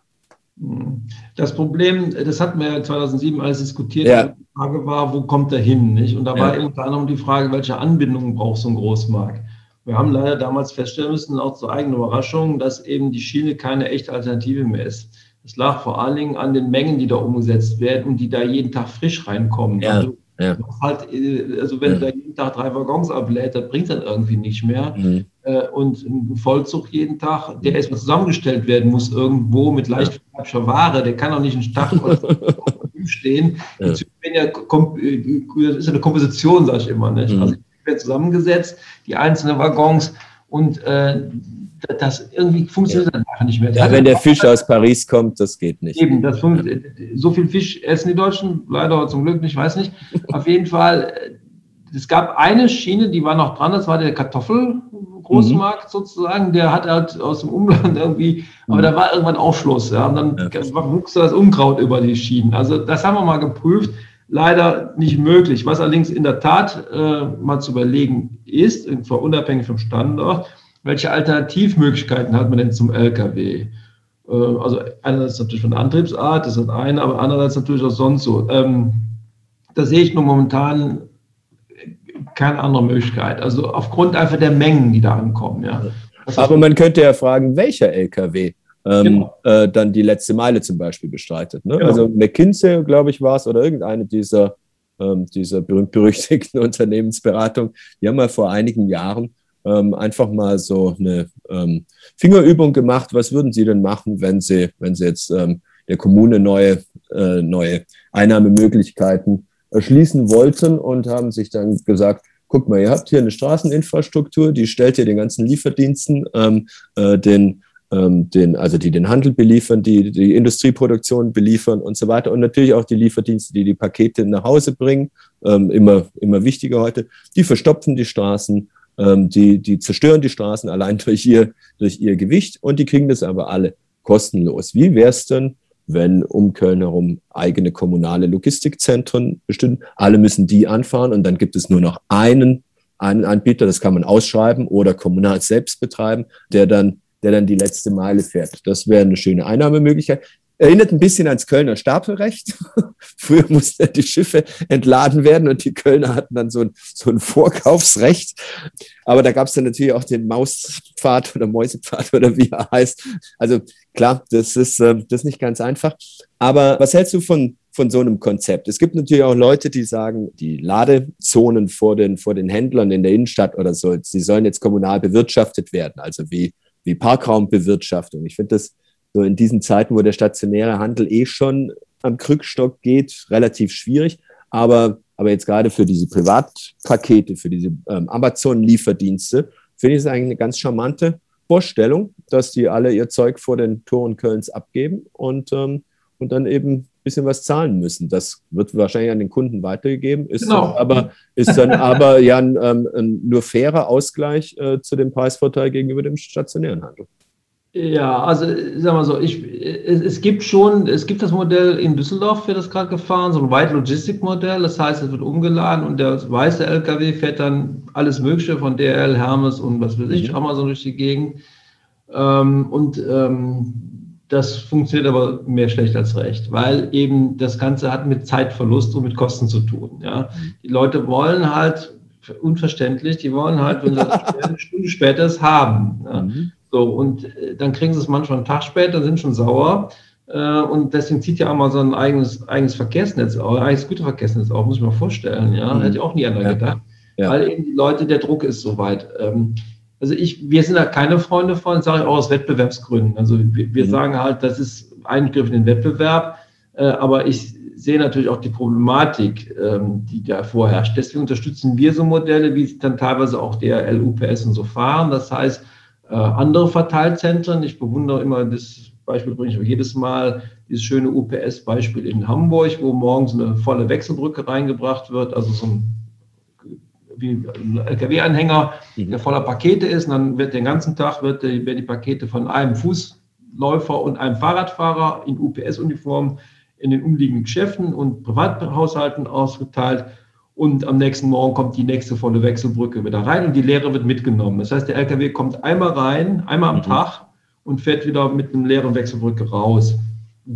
Das Problem, das hatten wir ja 2007 alles diskutiert. Ja. Die Frage war, wo kommt er hin? Nicht? Und da war ja. unter anderem die Frage, welche Anbindungen braucht so ein Großmarkt? Wir haben leider damals feststellen müssen, auch zur eigenen Überraschung, dass eben die Schiene keine echte Alternative mehr ist. Es lag vor allen Dingen an den Mengen, die da umgesetzt werden und die da jeden Tag frisch reinkommen. Ja, also, ja. Halt, äh, also wenn ja. du da jeden Tag drei Waggons ablädt, das bringt dann irgendwie nicht mehr. Mhm. Äh, und ein Vollzug jeden Tag, der erstmal zusammengestellt werden muss irgendwo mit leicht ja. Ware, der kann auch nicht einen Tag <laughs> stehen. Ja. Das ist eine Komposition, sage ich immer. Nicht? Mhm. Also die werden zusammengesetzt, die einzelnen Waggons und äh, das irgendwie funktioniert ja. einfach nicht mehr. Ja, wenn der Fisch aus Paris kommt, das geht nicht. Eben, das so viel Fisch essen die Deutschen, leider zum Glück nicht, weiß nicht. <laughs> Auf jeden Fall, äh, es gab eine Schiene, die war noch dran, das war der Kartoffelgroßmarkt mhm. sozusagen, der hat halt aus dem Umland <laughs> irgendwie, aber mhm. da war irgendwann Aufschluss, ja, und dann ja. wuchs das Unkraut über die Schienen. Also das haben wir mal geprüft leider nicht möglich. Was allerdings in der Tat äh, mal zu überlegen ist, und zwar unabhängig vom Standort, welche Alternativmöglichkeiten hat man denn zum Lkw? Äh, also einerseits natürlich von der Antriebsart, das ist das eine, aber andererseits natürlich auch sonst so. Ähm, da sehe ich nur momentan keine andere Möglichkeit. Also aufgrund einfach der Mengen, die da ankommen. Ja. Aber man könnte ja fragen, welcher LKW ähm, genau. äh, dann die letzte Meile zum Beispiel bestreitet. Ne? Genau. Also McKinsey, glaube ich, war es, oder irgendeine dieser, ähm, dieser berühmt-berüchtigten <laughs> Unternehmensberatung, die haben mal vor einigen Jahren ähm, einfach mal so eine ähm, Fingerübung gemacht. Was würden Sie denn machen, wenn Sie, wenn Sie jetzt ähm, der Kommune neue, äh, neue Einnahmemöglichkeiten erschließen wollten und haben sich dann gesagt, guck mal, ihr habt hier eine Straßeninfrastruktur, die stellt ihr den ganzen Lieferdiensten, äh, den, den, also die den Handel beliefern, die die Industrieproduktion beliefern und so weiter und natürlich auch die Lieferdienste, die die Pakete nach Hause bringen, ähm, immer, immer wichtiger heute, die verstopfen die Straßen, ähm, die, die zerstören die Straßen allein <laughs> durch ihr, durch ihr Gewicht und die kriegen das aber alle kostenlos. Wie wäre es denn, wenn um Köln herum eigene kommunale Logistikzentren bestünden? Alle müssen die anfahren und dann gibt es nur noch einen, einen Anbieter, das kann man ausschreiben oder kommunal selbst betreiben, der dann der dann die letzte Meile fährt. Das wäre eine schöne Einnahmemöglichkeit. Erinnert ein bisschen ans Kölner Stapelrecht. <laughs> Früher mussten die Schiffe entladen werden und die Kölner hatten dann so ein, so ein Vorkaufsrecht. Aber da gab es dann natürlich auch den Mauspfad oder Mäusepfad oder wie er heißt. Also klar, das ist, äh, das ist nicht ganz einfach. Aber was hältst du von, von so einem Konzept? Es gibt natürlich auch Leute, die sagen, die Ladezonen vor den, vor den Händlern in der Innenstadt oder so, sie sollen jetzt kommunal bewirtschaftet werden, also wie, wie Parkraumbewirtschaftung. Ich finde das so in diesen Zeiten, wo der stationäre Handel eh schon am Krückstock geht, relativ schwierig. Aber, aber jetzt gerade für diese Privatpakete, für diese ähm, Amazon-Lieferdienste, finde ich es eigentlich eine ganz charmante Vorstellung, dass die alle ihr Zeug vor den Toren Kölns abgeben und, ähm, und dann eben bisschen was zahlen müssen. Das wird wahrscheinlich an den Kunden weitergegeben, ist genau. dann aber, ist dann <laughs> aber ja ein, ähm, ein nur fairer Ausgleich äh, zu dem Preisvorteil gegenüber dem stationären Handel. Ja, also sagen wir so, ich, es, es, gibt schon, es gibt das Modell in Düsseldorf, wird das gerade gefahren, so ein White Logistic Modell. Das heißt, es wird umgeladen und der weiße LKW fährt dann alles Mögliche von DL, Hermes und was weiß ich, mhm. Amazon durch die Gegend. Ähm, und ähm, das funktioniert aber mehr schlecht als recht, weil eben das Ganze hat mit Zeitverlust und mit Kosten zu tun. Ja. Die Leute wollen halt, unverständlich, die wollen halt, wenn sie <laughs> eine Stunde später es haben. Ja. Mhm. So, und äh, dann kriegen sie es manchmal einen Tag später, sind schon sauer. Äh, und deswegen zieht ja Amazon ein eigenes, eigenes Verkehrsnetz auf, eigenes Güterverkehrsnetz auf, muss ich mir vorstellen. Ja, mhm. hätte ich auch nie einer ja. gedacht. Ja. Weil eben die Leute, der Druck ist soweit. Ähm, also ich, wir sind da keine Freunde von, sage ich auch aus Wettbewerbsgründen. Also wir, wir mhm. sagen halt, das ist Eingriff in den Wettbewerb, äh, aber ich sehe natürlich auch die Problematik, ähm, die da vorherrscht. Deswegen unterstützen wir so Modelle, wie dann teilweise auch der LUPS und so fahren. Das heißt, äh, andere Verteilzentren. Ich bewundere immer das Beispiel, bringe ich jedes Mal, dieses schöne UPS-Beispiel in Hamburg, wo morgens eine volle Wechselbrücke reingebracht wird, also so ein wie ein LKW-Anhänger, mhm. der voller Pakete ist. Und dann wird den ganzen Tag wird die, werden die Pakete von einem Fußläufer und einem Fahrradfahrer in UPS-Uniform in den umliegenden Geschäften und Privathaushalten ausgeteilt und am nächsten Morgen kommt die nächste volle Wechselbrücke wieder rein und die leere wird mitgenommen. Das heißt, der LKW kommt einmal rein, einmal am mhm. Tag und fährt wieder mit einem leeren Wechselbrücke raus.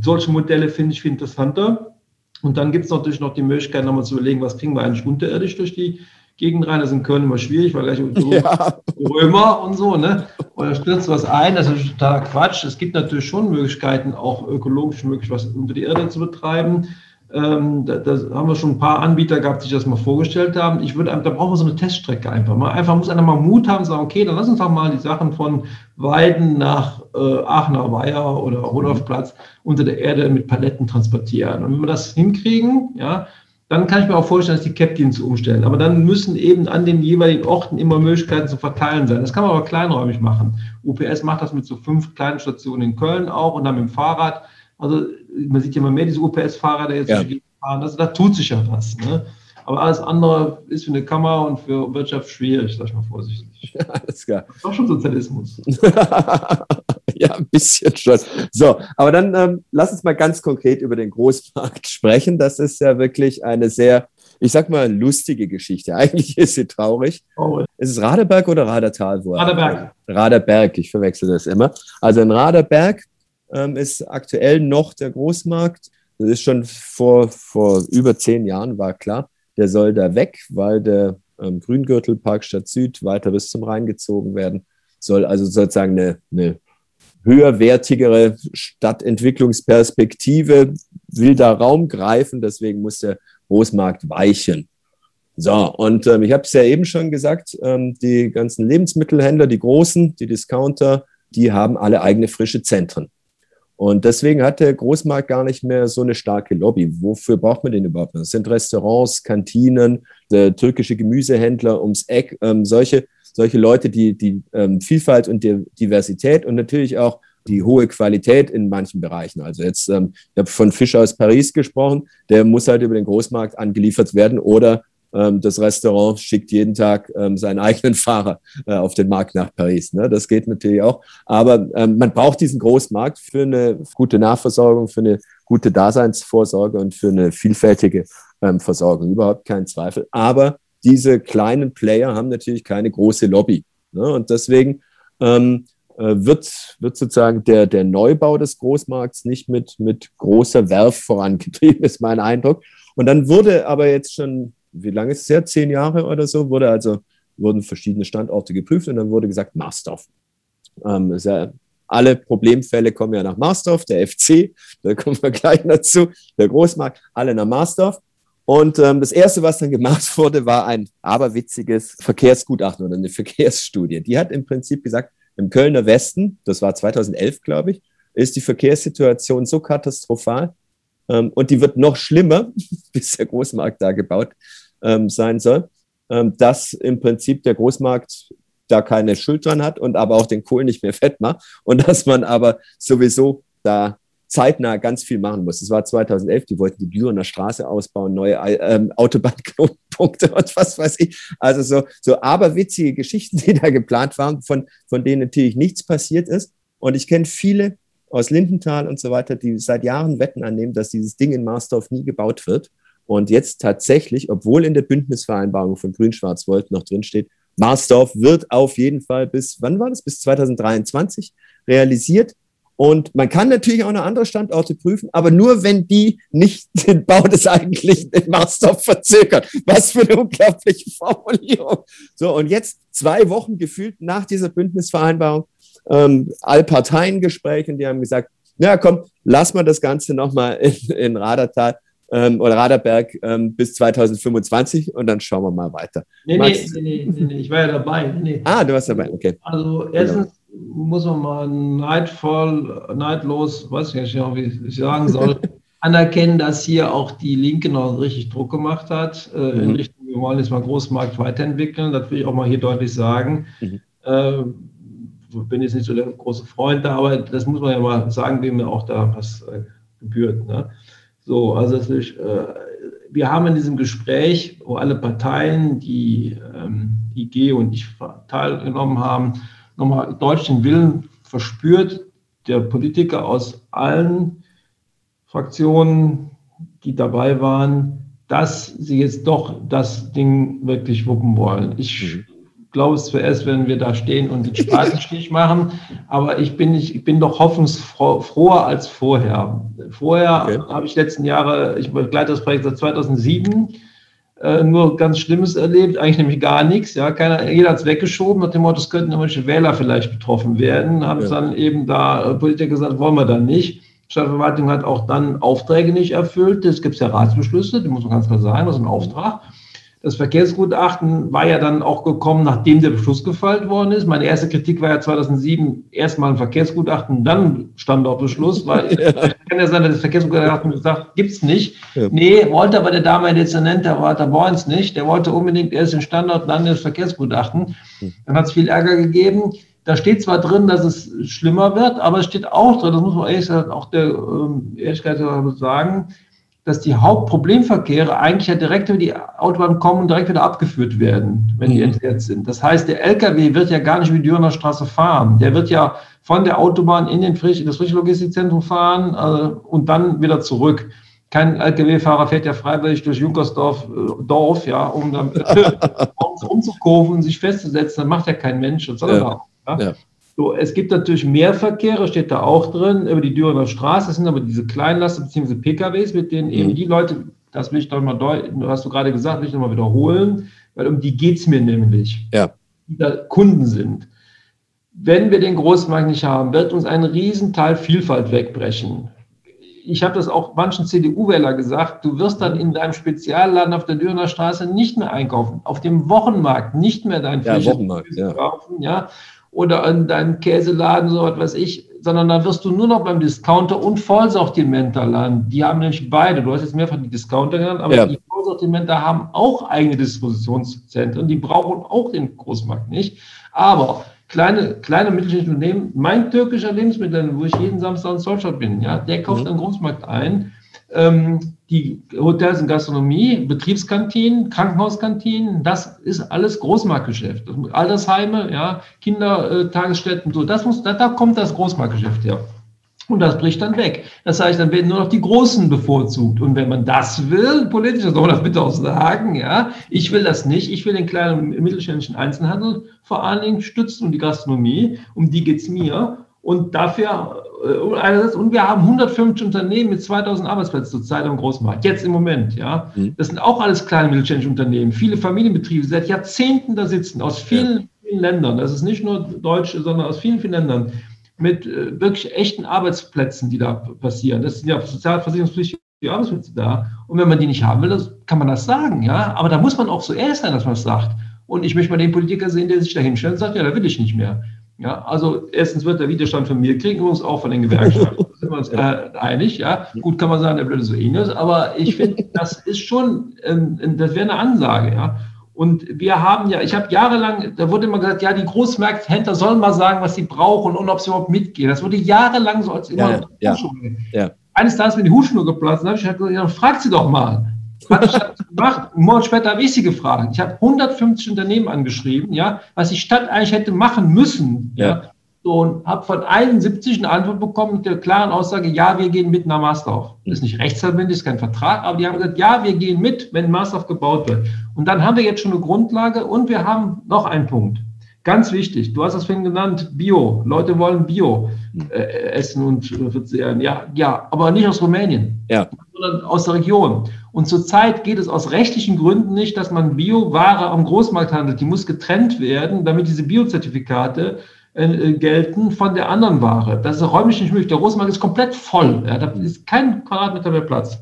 Solche Modelle finde ich viel interessanter. Und dann gibt es natürlich noch die Möglichkeit, nochmal zu überlegen, was kriegen wir eigentlich unterirdisch durch die Gegend rein. Das ist in Köln immer schwierig, weil gleich <laughs> ja. Römer und so, ne? Oder stürzt was ein, das ist totaler Quatsch. Es gibt natürlich schon Möglichkeiten, auch ökologisch möglich was unter die Erde zu betreiben. Ähm, da, da, haben wir schon ein paar Anbieter gehabt, die das mal vorgestellt haben. Ich würde, da brauchen wir so eine Teststrecke einfach mal. Einfach muss einer mal Mut haben, sagen, okay, dann lass uns doch mal die Sachen von Weiden nach äh, Aachener Weiher oder Rudolfplatz unter der Erde mit Paletten transportieren. Und wenn wir das hinkriegen, ja, dann kann ich mir auch vorstellen, dass die Captains umstellen. Aber dann müssen eben an den jeweiligen Orten immer Möglichkeiten zu verteilen sein. Das kann man aber kleinräumig machen. UPS macht das mit so fünf kleinen Stationen in Köln auch und dann mit dem Fahrrad. Also man sieht ja immer mehr diese UPS-Fahrer, der jetzt ja. fahren. Also da tut sich ja was. Ne? Aber alles andere ist für eine Kammer und für Wirtschaft schwierig, sag ich mal vorsichtig. Ja, <laughs> alles klar. Das ist doch schon Sozialismus. <laughs> <laughs> ja, ein bisschen schon. So, aber dann ähm, lass uns mal ganz konkret über den Großmarkt <laughs> sprechen. Das ist ja wirklich eine sehr, ich sag mal, lustige Geschichte. <laughs> Eigentlich ist sie traurig. Oh. Ist es Raderberg oder Radertal? Raderberg. Raderberg, ich verwechsel das immer. Also in Raderberg ähm, ist aktuell noch der Großmarkt. Das ist schon vor, vor über zehn Jahren war klar, der soll da weg, weil der ähm, Grüngürtel Parkstadt Süd weiter bis zum Rhein gezogen werden soll. Also sozusagen eine, eine höherwertigere Stadtentwicklungsperspektive will da Raum greifen. Deswegen muss der Großmarkt weichen. So, und ähm, ich habe es ja eben schon gesagt, ähm, die ganzen Lebensmittelhändler, die großen, die Discounter, die haben alle eigene frische Zentren. Und deswegen hat der Großmarkt gar nicht mehr so eine starke Lobby. Wofür braucht man den überhaupt? Das sind Restaurants, Kantinen, der türkische Gemüsehändler ums Eck, ähm, solche, solche Leute, die die ähm, Vielfalt und die Diversität und natürlich auch die hohe Qualität in manchen Bereichen. Also jetzt, ähm, ich habe von Fisch aus Paris gesprochen, der muss halt über den Großmarkt angeliefert werden oder ähm, das Restaurant schickt jeden Tag ähm, seinen <laughs> eigenen Fahrer äh, auf den Markt nach Paris. Ne? Das geht natürlich auch. Aber ähm, man braucht diesen Großmarkt für eine gute Nachversorgung, für eine gute Daseinsvorsorge und für eine vielfältige Versorgung. Überhaupt kein Zweifel. Aber diese kleinen Player haben natürlich keine große Lobby. Ne? Und deswegen ähm, äh, wird, wird sozusagen der, der Neubau des Großmarkts nicht mit, mit großer Werf vorangetrieben, <laughs> ist mein Eindruck. Und dann wurde aber jetzt schon wie lange ist es her? Zehn Jahre oder so, wurde also, wurden verschiedene Standorte geprüft und dann wurde gesagt, Marsdorf. Ähm, ja, alle Problemfälle kommen ja nach Marsdorf, der FC, da kommen wir gleich dazu, der Großmarkt, alle nach Marsdorf. Und ähm, das Erste, was dann gemacht <laughs> wurde, war ein aberwitziges Verkehrsgutachten oder eine Verkehrsstudie. Die hat im Prinzip gesagt, im Kölner Westen, das war 2011, glaube ich, ist die Verkehrssituation so katastrophal ähm, und die wird noch schlimmer, <laughs> bis der Großmarkt da gebaut ähm, sein soll, ähm, dass im Prinzip der Großmarkt da keine Schuld dran hat und aber auch den Kohl nicht mehr fett macht und dass man aber sowieso da zeitnah ganz viel machen muss. Das war 2011, die wollten die Dürener Straße ausbauen, neue ähm, Autobahnknotenpunkte <laughs> und was weiß ich. Also so, so aberwitzige Geschichten, <laughs> die da geplant waren, von, von denen natürlich nichts passiert ist. Und ich kenne viele aus Lindenthal und so weiter, die seit Jahren Wetten annehmen, dass dieses Ding in Marsdorf nie gebaut wird. Und jetzt tatsächlich, obwohl in der Bündnisvereinbarung von Grün-Schwarz-Volt noch drinsteht, Marsdorf wird auf jeden Fall bis, wann war das? Bis 2023 realisiert. Und man kann natürlich auch noch andere Standorte prüfen, aber nur wenn die nicht <laughs> den Bau des eigentlichen Marsdorf verzögern. Was für eine unglaubliche Formulierung. So, und jetzt zwei Wochen gefühlt nach dieser Bündnisvereinbarung, ähm, Allparteiengespräche, und die haben gesagt, ja komm, lass mal das Ganze nochmal in, in Radertal ähm, oder Raderberg ähm, bis 2025 und dann schauen wir mal weiter. Nee, nee, nee, nee, nee, ich war ja dabei. Nee. Ah, du warst dabei, okay. Also erstens. Muss man mal neidvoll, neidlos, weiß ich nicht, wie ich sagen soll, <laughs> anerkennen, dass hier auch die Linke noch richtig Druck gemacht hat äh, mhm. in Richtung, wir wollen jetzt mal Großmarkt weiterentwickeln. Das will ich auch mal hier deutlich sagen. Mhm. Äh, bin jetzt nicht so der große Freund da, aber das muss man ja mal sagen, wem mir auch da was äh, gebührt. Ne? So, also ist, äh, wir haben in diesem Gespräch, wo alle Parteien, die ähm, IG und ich teilgenommen haben, nochmal deutlich den Willen verspürt, der Politiker aus allen Fraktionen, die dabei waren, dass sie jetzt doch das Ding wirklich wuppen wollen. Ich mhm glaube es zuerst, wenn wir da stehen und den <laughs> Spatenstich machen. Aber ich bin, ich, ich bin doch hoffnungsfroher als vorher. Vorher okay. habe ich letzten Jahre, ich begleite das Projekt seit 2007, äh, nur ganz Schlimmes erlebt, eigentlich nämlich gar nichts. Ja, keiner, jeder hat es weggeschoben, nach dem Motto, es könnten irgendwelche Wähler vielleicht betroffen werden. Haben ja. dann eben da äh, Politiker gesagt, wollen wir dann nicht. Stadtverwaltung hat auch dann Aufträge nicht erfüllt. Es gibt ja Ratsbeschlüsse, die muss man ganz klar sagen, das ist ein Auftrag. Das Verkehrsgutachten war ja dann auch gekommen, nachdem der Beschluss gefallen worden ist. Meine erste Kritik war ja 2007 erstmal ein Verkehrsgutachten, dann Standortbeschluss, weil <laughs> ja. kann ja sein, dass das Verkehrsgutachten gesagt, gibt es nicht. Ja. Nee, wollte aber der damalige Dezernent, der Walter Borns nicht. Der wollte unbedingt erst den Standort, dann das Verkehrsgutachten. Hm. Dann hat es viel Ärger gegeben. Da steht zwar drin, dass es schlimmer wird, aber es steht auch drin, das muss man ehrlich gesagt auch der ähm, Ehrlichkeit sagen, dass die Hauptproblemverkehre eigentlich ja direkt über die Autobahn kommen und direkt wieder abgeführt werden, wenn die mhm. entleert sind. Das heißt, der LKW wird ja gar nicht wie die Dürener Straße fahren. Der wird ja von der Autobahn in, den Frisch, in das Frischlogistikzentrum fahren äh, und dann wieder zurück. Kein LKW-Fahrer fährt ja freiwillig durch Junkersdorf, äh, Dorf, ja, um dann <laughs> umzukurven und sich festzusetzen. Das macht ja kein Mensch. Das soll ja. Auch, ja? Ja. So, es gibt natürlich mehr Verkehre, steht da auch drin, über die Dürener Straße. Das sind aber diese Kleinlaster bzw. PKWs, mit denen eben mhm. die Leute, das will ich doch mal deuten, hast du gerade gesagt, will ich nochmal wiederholen, weil um die geht es mir nämlich. Ja. Die da Kunden sind. Wenn wir den Großmarkt nicht haben, wird uns ein Riesenteil Vielfalt wegbrechen. Ich habe das auch manchen CDU-Wähler gesagt, du wirst dann in deinem Spezialladen auf der Dürener Straße nicht mehr einkaufen, auf dem Wochenmarkt nicht mehr dein Fisch ja, Wochenmarkt, ja. kaufen, ja, oder an deinem Käseladen, so was weiß ich, sondern da wirst du nur noch beim Discounter und Vollsortimenter landen. Die haben nämlich beide. Du hast jetzt mehrfach die Discounter genannt, aber ja. die Vollsortimenter haben auch eigene Dispositionszentren. Die brauchen auch den Großmarkt nicht. Aber kleine, kleine mittelständische Unternehmen, mein türkischer Lebensmittel, wo ich jeden Samstag in Deutschland bin, ja, der kauft mhm. einen Großmarkt ein ähm, die Hotels und Gastronomie, Betriebskantinen, Krankenhauskantinen, das ist alles Großmarktgeschäft. Altersheime, ja, Kindertagesstätten, so, das muss, da, da kommt das Großmarktgeschäft her. Und das bricht dann weg. Das heißt, dann werden nur noch die Großen bevorzugt. Und wenn man das will, politisch, das soll man das bitte auch sagen, ja, ich will das nicht. Ich will den kleinen mittelständischen Einzelhandel vor allen Dingen stützen und die Gastronomie. Um die geht's mir. Und dafür äh, und wir haben 150 Unternehmen mit 2000 Arbeitsplätzen zurzeit am Großmarkt. Jetzt im Moment, ja. Mhm. Das sind auch alles kleine mittelständische Unternehmen. Viele Familienbetriebe, die seit Jahrzehnten da sitzen, aus vielen, ja. vielen Ländern. Das ist nicht nur Deutsche, sondern aus vielen, vielen Ländern. Mit äh, wirklich echten Arbeitsplätzen, die da passieren. Das sind ja sozialversicherungspflichtige Arbeitsplätze da. Und wenn man die nicht haben will, das, kann man das sagen, ja. Aber da muss man auch so ehrlich sein, dass man es das sagt. Und ich möchte mal den Politiker sehen, der sich da hinstellt und sagt, ja, da will ich nicht mehr. Ja, also erstens wird der Widerstand von mir kriegen, übrigens auch von den Gewerkschaften. <laughs> Da sind wir uns äh, einig. Ja, gut kann man sagen, der blöde so ähnlich, aber ich finde, das ist schon, ähm, das wäre eine Ansage. Ja, und wir haben ja, ich habe jahrelang, da wurde immer gesagt, ja, die Großmarkthändler sollen mal sagen, was sie brauchen und ob sie überhaupt mitgehen. Das wurde jahrelang so als immer ja, ja, ja. Eines Tages, wenn die Hutschnur geplatzt, habe ich gesagt, ja, fragt sie doch mal. Die Stadt gemacht. Einen Monat später habe ich sie gefragt. Ich habe 150 Unternehmen angeschrieben, ja, was die Stadt eigentlich hätte machen müssen. Ja. ja so, und habe von 71 eine Antwort bekommen mit der klaren Aussage, ja, wir gehen mit nach Marsdorf. Das ist nicht rechtsverbindlich, ist kein Vertrag, aber die haben gesagt, ja, wir gehen mit, wenn Marsdorf gebaut wird. Und dann haben wir jetzt schon eine Grundlage und wir haben noch einen Punkt. Ganz wichtig, du hast das vorhin genannt, Bio. Leute wollen Bio äh, essen und äh, verzehren. Ja, ja, aber nicht aus Rumänien, ja. sondern aus der Region. Und zurzeit geht es aus rechtlichen Gründen nicht, dass man Bio-Ware am Großmarkt handelt. Die muss getrennt werden, damit diese Biozertifikate äh, gelten von der anderen Ware. Das ist räumlich nicht möglich. Der Großmarkt ist komplett voll. Ja, da ist kein Quadratmeter mehr Platz.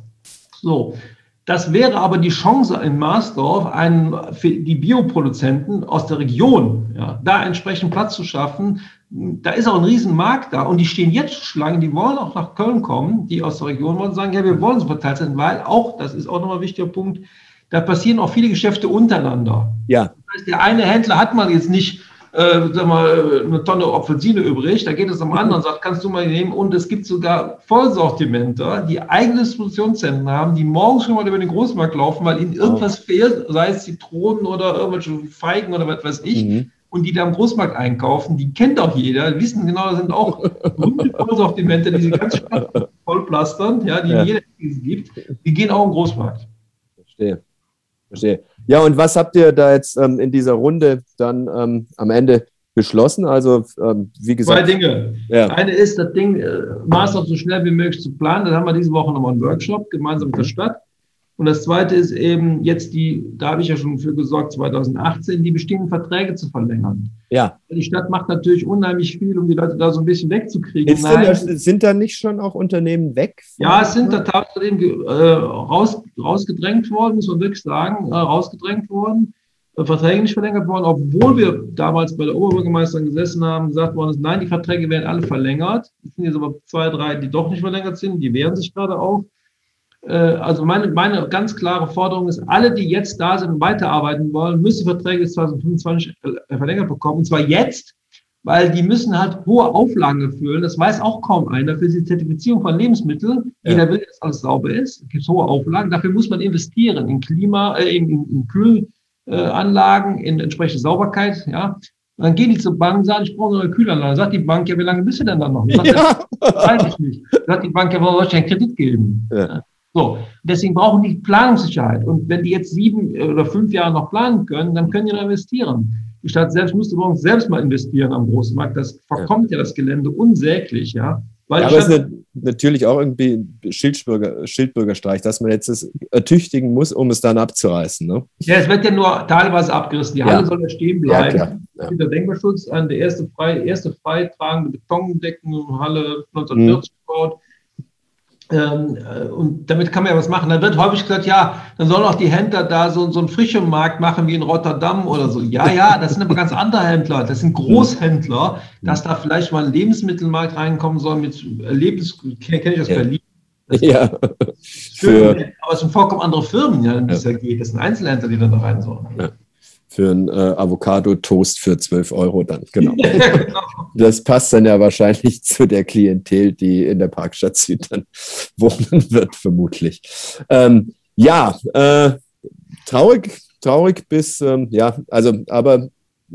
So, das wäre aber die Chance in Marsdorf, einen, für die Bioproduzenten aus der Region, ja, da entsprechend Platz zu schaffen. Da ist auch ein Riesenmarkt da und die stehen jetzt Schlangen, die wollen auch nach Köln kommen, die aus der Region wollen sagen, ja, wir wollen so verteilt sein, weil auch, das ist auch nochmal ein wichtiger Punkt, da passieren auch viele Geschäfte untereinander. Ja. Das heißt, der eine Händler hat man jetzt nicht äh, sag mal, eine Tonne Apfelsine übrig. Da geht es am anderen, sagt, kannst du mal nehmen. Und es gibt sogar Vollsortimenter, die eigene Distributionszentren haben, die morgens schon mal über den Großmarkt laufen, weil ihnen irgendwas oh. fehlt, sei es Zitronen oder irgendwelche Feigen oder was weiß ich. Mhm. Und die da im Großmarkt einkaufen, die kennt auch jeder, wissen genau, da sind auch <laughs> Vollsortimente, die sie ganz vollplastern, ja, die ja. jeder gibt. Die gehen auch im Großmarkt. Verstehe. Verstehe. Ja, und was habt ihr da jetzt ähm, in dieser Runde dann ähm, am Ende beschlossen? Also, ähm, wie gesagt. Zwei Dinge. Ja. Eine ist, das Ding äh, Master so schnell wie möglich zu planen. Dann haben wir diese Woche nochmal einen Workshop gemeinsam mit der mhm. Stadt. Und das zweite ist eben jetzt die, da habe ich ja schon für gesorgt, 2018, die bestehenden Verträge zu verlängern. Ja. Die Stadt macht natürlich unheimlich viel, um die Leute da so ein bisschen wegzukriegen. Da, sind da nicht schon auch Unternehmen weg? Ja, es sind da tatsächlich äh, raus, rausgedrängt worden, muss man wirklich sagen, äh, rausgedrängt worden. Äh, Verträge nicht verlängert worden, obwohl wir damals bei der Oberbürgermeisterin gesessen haben, gesagt worden ist, nein, die Verträge werden alle verlängert. Es sind jetzt aber zwei, drei, die doch nicht verlängert sind, die wehren sich gerade auch. Äh, also meine, meine ganz klare Forderung ist, alle, die jetzt da sind und weiterarbeiten wollen, müssen Verträge bis 2025 äh, verlängert bekommen. Und zwar jetzt, weil die müssen halt hohe Auflagen erfüllen. Das weiß auch kaum einer. Für die Zertifizierung von Lebensmitteln, ja. jeder will, dass alles sauber ist, gibt es hohe Auflagen. Dafür muss man investieren in Klima, äh, in, in Kühlanlagen, in entsprechende Sauberkeit. Ja, und dann gehen die zur Bank und sagen, ich brauche eine Kühlanlage. Dann sagt die Bank, ja, wie lange bist du denn dann noch? Sagt, ja. weiß ich nicht. Dann sagt die Bank, ja, warum soll ich einen Kredit geben? Ja. So, deswegen brauchen die Planungssicherheit. Und wenn die jetzt sieben oder fünf Jahre noch planen können, dann können die noch investieren. Die Stadt selbst müsste übrigens selbst mal investieren am Großmarkt. Das verkommt ja, ja das Gelände unsäglich, ja. Weil ja, aber es ist natürlich auch irgendwie Schildbürger, Schildbürgerstreich, dass man jetzt es ertüchtigen muss, um es dann abzureißen. Ne? Ja, es wird ja nur teilweise abgerissen. Die ja. Halle soll ja stehen bleiben. Ja, ja. Der Denkmalschutz an der erste, frei, erste freitragende Betondeckenhalle 1940 mhm. gebaut. Äh, und damit kann man ja was machen. Dann wird häufig gesagt, ja, dann sollen auch die Händler da so, so einen Frischenmarkt machen wie in Rotterdam oder so. Ja, ja, das sind aber ganz andere Händler. Das sind Großhändler, dass da vielleicht mal ein Lebensmittelmarkt reinkommen soll mit Lebens, kenne ich aus ja. Berlin. Ja. Schön, aber es sind vollkommen andere Firmen, ja, um die es ja geht. Das sind Einzelhändler, die dann da rein sollen. Ja für einen äh, Avocado-Toast für 12 Euro dann, genau. <laughs> genau. Das passt dann ja wahrscheinlich zu der Klientel, die in der Parkstadt Süd dann <laughs> wohnen wird, vermutlich. Ähm, ja, äh, traurig, traurig bis, ähm, ja, also, aber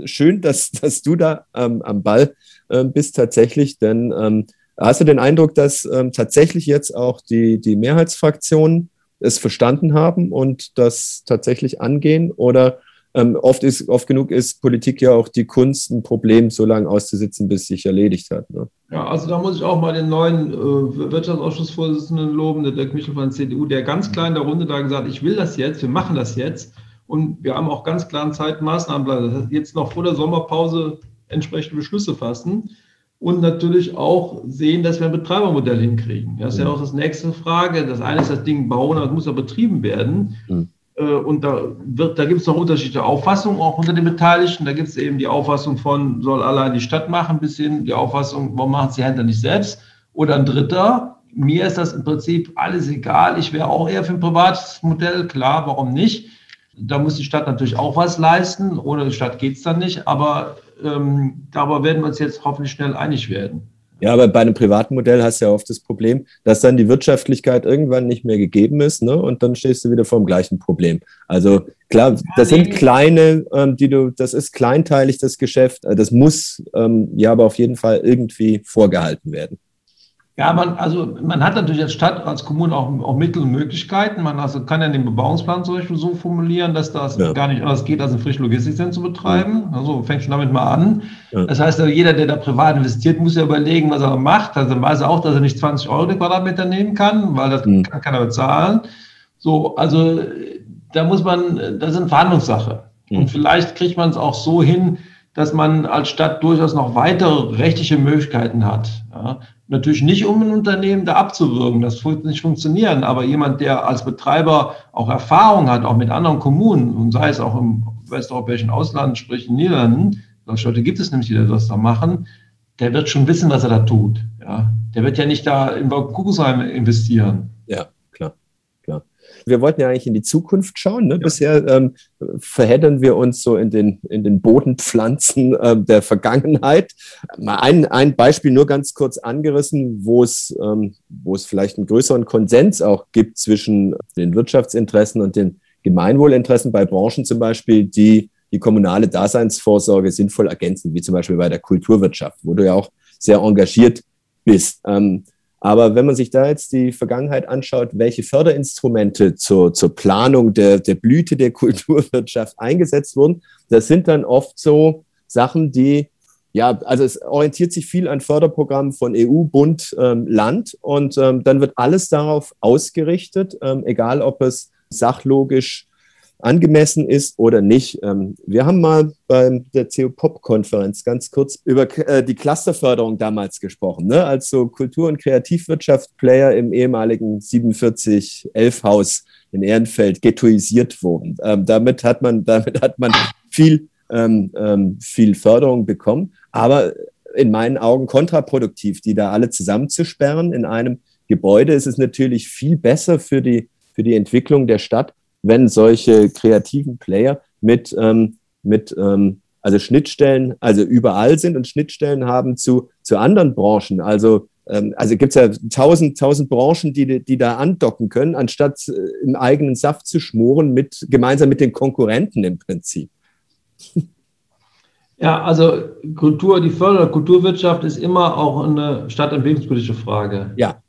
schön, dass, dass du da ähm, am Ball äh, bist tatsächlich, denn ähm, hast du den Eindruck, dass ähm, tatsächlich jetzt auch die, die Mehrheitsfraktionen es verstanden haben und das tatsächlich angehen oder ähm, oft, ist, oft genug ist Politik ja auch die Kunst, ein Problem so lange auszusitzen, bis es sich erledigt hat. Ne? Ja, also da muss ich auch mal den neuen äh, Wirtschaftsausschussvorsitzenden loben, der Dirk Michel von der CDU, der ganz klar in der Runde da gesagt ich will das jetzt, wir machen das jetzt. Und wir haben auch ganz klar einen Zeitmaßnahmenplan. Das heißt, jetzt noch vor der Sommerpause entsprechende Beschlüsse fassen und natürlich auch sehen, dass wir ein Betreibermodell hinkriegen. Das ist ja auch das nächste Frage. Das eine ist das Ding bauen, das muss ja betrieben werden. Mhm. Äh, und da, wird, da gibt es noch unterschiedliche Auffassungen auch unter den Beteiligten. Da gibt es eben die Auffassung von, soll allein die Stadt machen, bis hin die Auffassung, warum machen es die Händler nicht selbst? Oder ein dritter, mir ist das im Prinzip alles egal. Ich wäre auch eher für ein privates Modell, klar, warum nicht? Da muss die Stadt natürlich auch was leisten. Ohne die Stadt geht es dann nicht. Aber ähm, darüber werden wir uns jetzt hoffentlich schnell einig werden. Ja, aber bei einem privaten Modell hast du ja oft das Problem, dass dann die Wirtschaftlichkeit irgendwann nicht mehr gegeben ist, ne? Und dann stehst du wieder vor dem gleichen Problem. Also klar, das sind kleine, ähm, die du, das ist kleinteilig das Geschäft. Äh, das muss ähm, ja aber auf jeden Fall irgendwie vorgehalten werden. Ja, man, also man hat natürlich als Stadt, als Kommune auch, auch Mittel und Möglichkeiten. Man also kann ja den Bebauungsplan zum Beispiel so formulieren, dass das ja. gar nicht anders geht, als ein frische Logistikzentrum zu betreiben. Also fängt schon damit mal an. Ja. Das heißt, also jeder, der da privat investiert, muss ja überlegen, was er macht. Also dann weiß er auch, dass er nicht 20 Euro den Quadratmeter nehmen kann, weil das mhm. kann keiner bezahlen. So, also da muss man, das ist eine Verhandlungssache. Mhm. Und vielleicht kriegt man es auch so hin, dass man als Stadt durchaus noch weitere rechtliche Möglichkeiten hat. Ja. Natürlich nicht, um ein Unternehmen da abzuwürgen, das wird nicht funktionieren, aber jemand, der als Betreiber auch Erfahrung hat, auch mit anderen Kommunen, und sei es auch im westeuropäischen Ausland, sprich in Niederlanden, solche Leute gibt es nämlich, die das da machen, der wird schon wissen, was er da tut. Ja. Der wird ja nicht da in Kuckucksheim investieren. Wir wollten ja eigentlich in die Zukunft schauen. Ne? Ja. Bisher ähm, verheddern wir uns so in den, in den Bodenpflanzen äh, der Vergangenheit. Mal ein, ein Beispiel nur ganz kurz angerissen, wo es, ähm, wo es vielleicht einen größeren Konsens auch gibt zwischen den Wirtschaftsinteressen und den Gemeinwohlinteressen bei Branchen zum Beispiel, die die kommunale Daseinsvorsorge sinnvoll ergänzen, wie zum Beispiel bei der Kulturwirtschaft, wo du ja auch sehr engagiert bist. Ähm, aber wenn man sich da jetzt die Vergangenheit anschaut, welche Förderinstrumente zur, zur Planung der, der Blüte der <laughs> Kulturwirtschaft eingesetzt wurden, das sind dann oft so Sachen, die, ja, also es orientiert sich viel an Förderprogrammen von EU, Bund, ähm, Land und ähm, dann wird alles darauf ausgerichtet, ähm, egal ob es sachlogisch angemessen ist oder nicht. Ähm, wir haben mal bei der CO-Pop-Konferenz ganz kurz über äh, die Clusterförderung damals gesprochen, ne? als so Kultur- und Kreativwirtschaft-Player im ehemaligen 47-11-Haus in Ehrenfeld ghettoisiert wurden. Ähm, damit, hat man, damit hat man viel, ähm, viel Förderung bekommen, aber in meinen Augen kontraproduktiv, die da alle zusammenzusperren in einem Gebäude. ist es natürlich viel besser für die, für die Entwicklung der Stadt, wenn solche kreativen Player mit, ähm, mit ähm, also Schnittstellen, also überall sind und Schnittstellen haben zu, zu anderen Branchen. Also, ähm, also gibt es ja tausend, tausend Branchen, die, die da andocken können, anstatt äh, im eigenen Saft zu schmoren, mit, gemeinsam mit den Konkurrenten im Prinzip. Ja, also Kultur, die Förder Kulturwirtschaft ist immer auch eine stadtentwicklungspolitische Frage. Ja.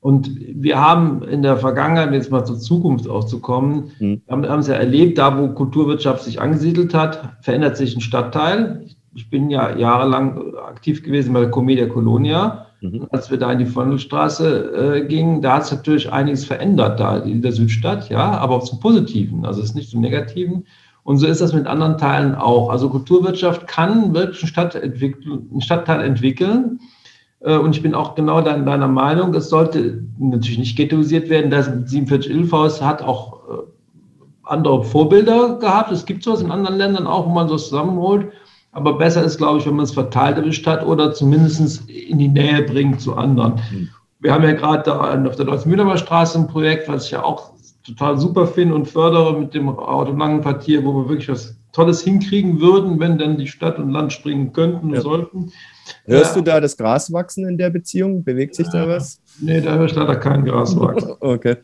Und wir haben in der Vergangenheit, jetzt mal zur Zukunft auch zu kommen, mhm. haben, haben es ja erlebt, da wo Kulturwirtschaft sich angesiedelt hat, verändert sich ein Stadtteil. Ich bin ja jahrelang aktiv gewesen bei der Comedia Colonia. Mhm. Als wir da in die Vondelstraße äh, gingen, da hat es natürlich einiges verändert da in der Südstadt, ja, aber auch zum Positiven, also es ist nicht zum Negativen. Und so ist das mit anderen Teilen auch. Also Kulturwirtschaft kann wirklich einen, Stadt einen Stadtteil entwickeln, und ich bin auch genau deiner Meinung, es sollte natürlich nicht ghettoisiert werden. Das 47 Ilfhaus hat auch äh, andere Vorbilder gehabt. Es gibt sowas in anderen Ländern auch, wo man so zusammenholt. Aber besser ist, glaube ich, wenn man es verteilt erwischt hat oder zumindest in die Nähe bringt zu anderen. Mhm. Wir haben ja gerade da auf der Deutschen Straße ein Projekt, was ich ja auch total super finde und fördere mit dem autolangen Quartier, wo wir wirklich was Tolles hinkriegen würden, wenn dann die Stadt und Land springen könnten und ja. sollten. Hörst du da das Gras wachsen in der Beziehung? Bewegt sich da was? Nee, da höre ich leider kein Gras wachsen. <laughs> okay.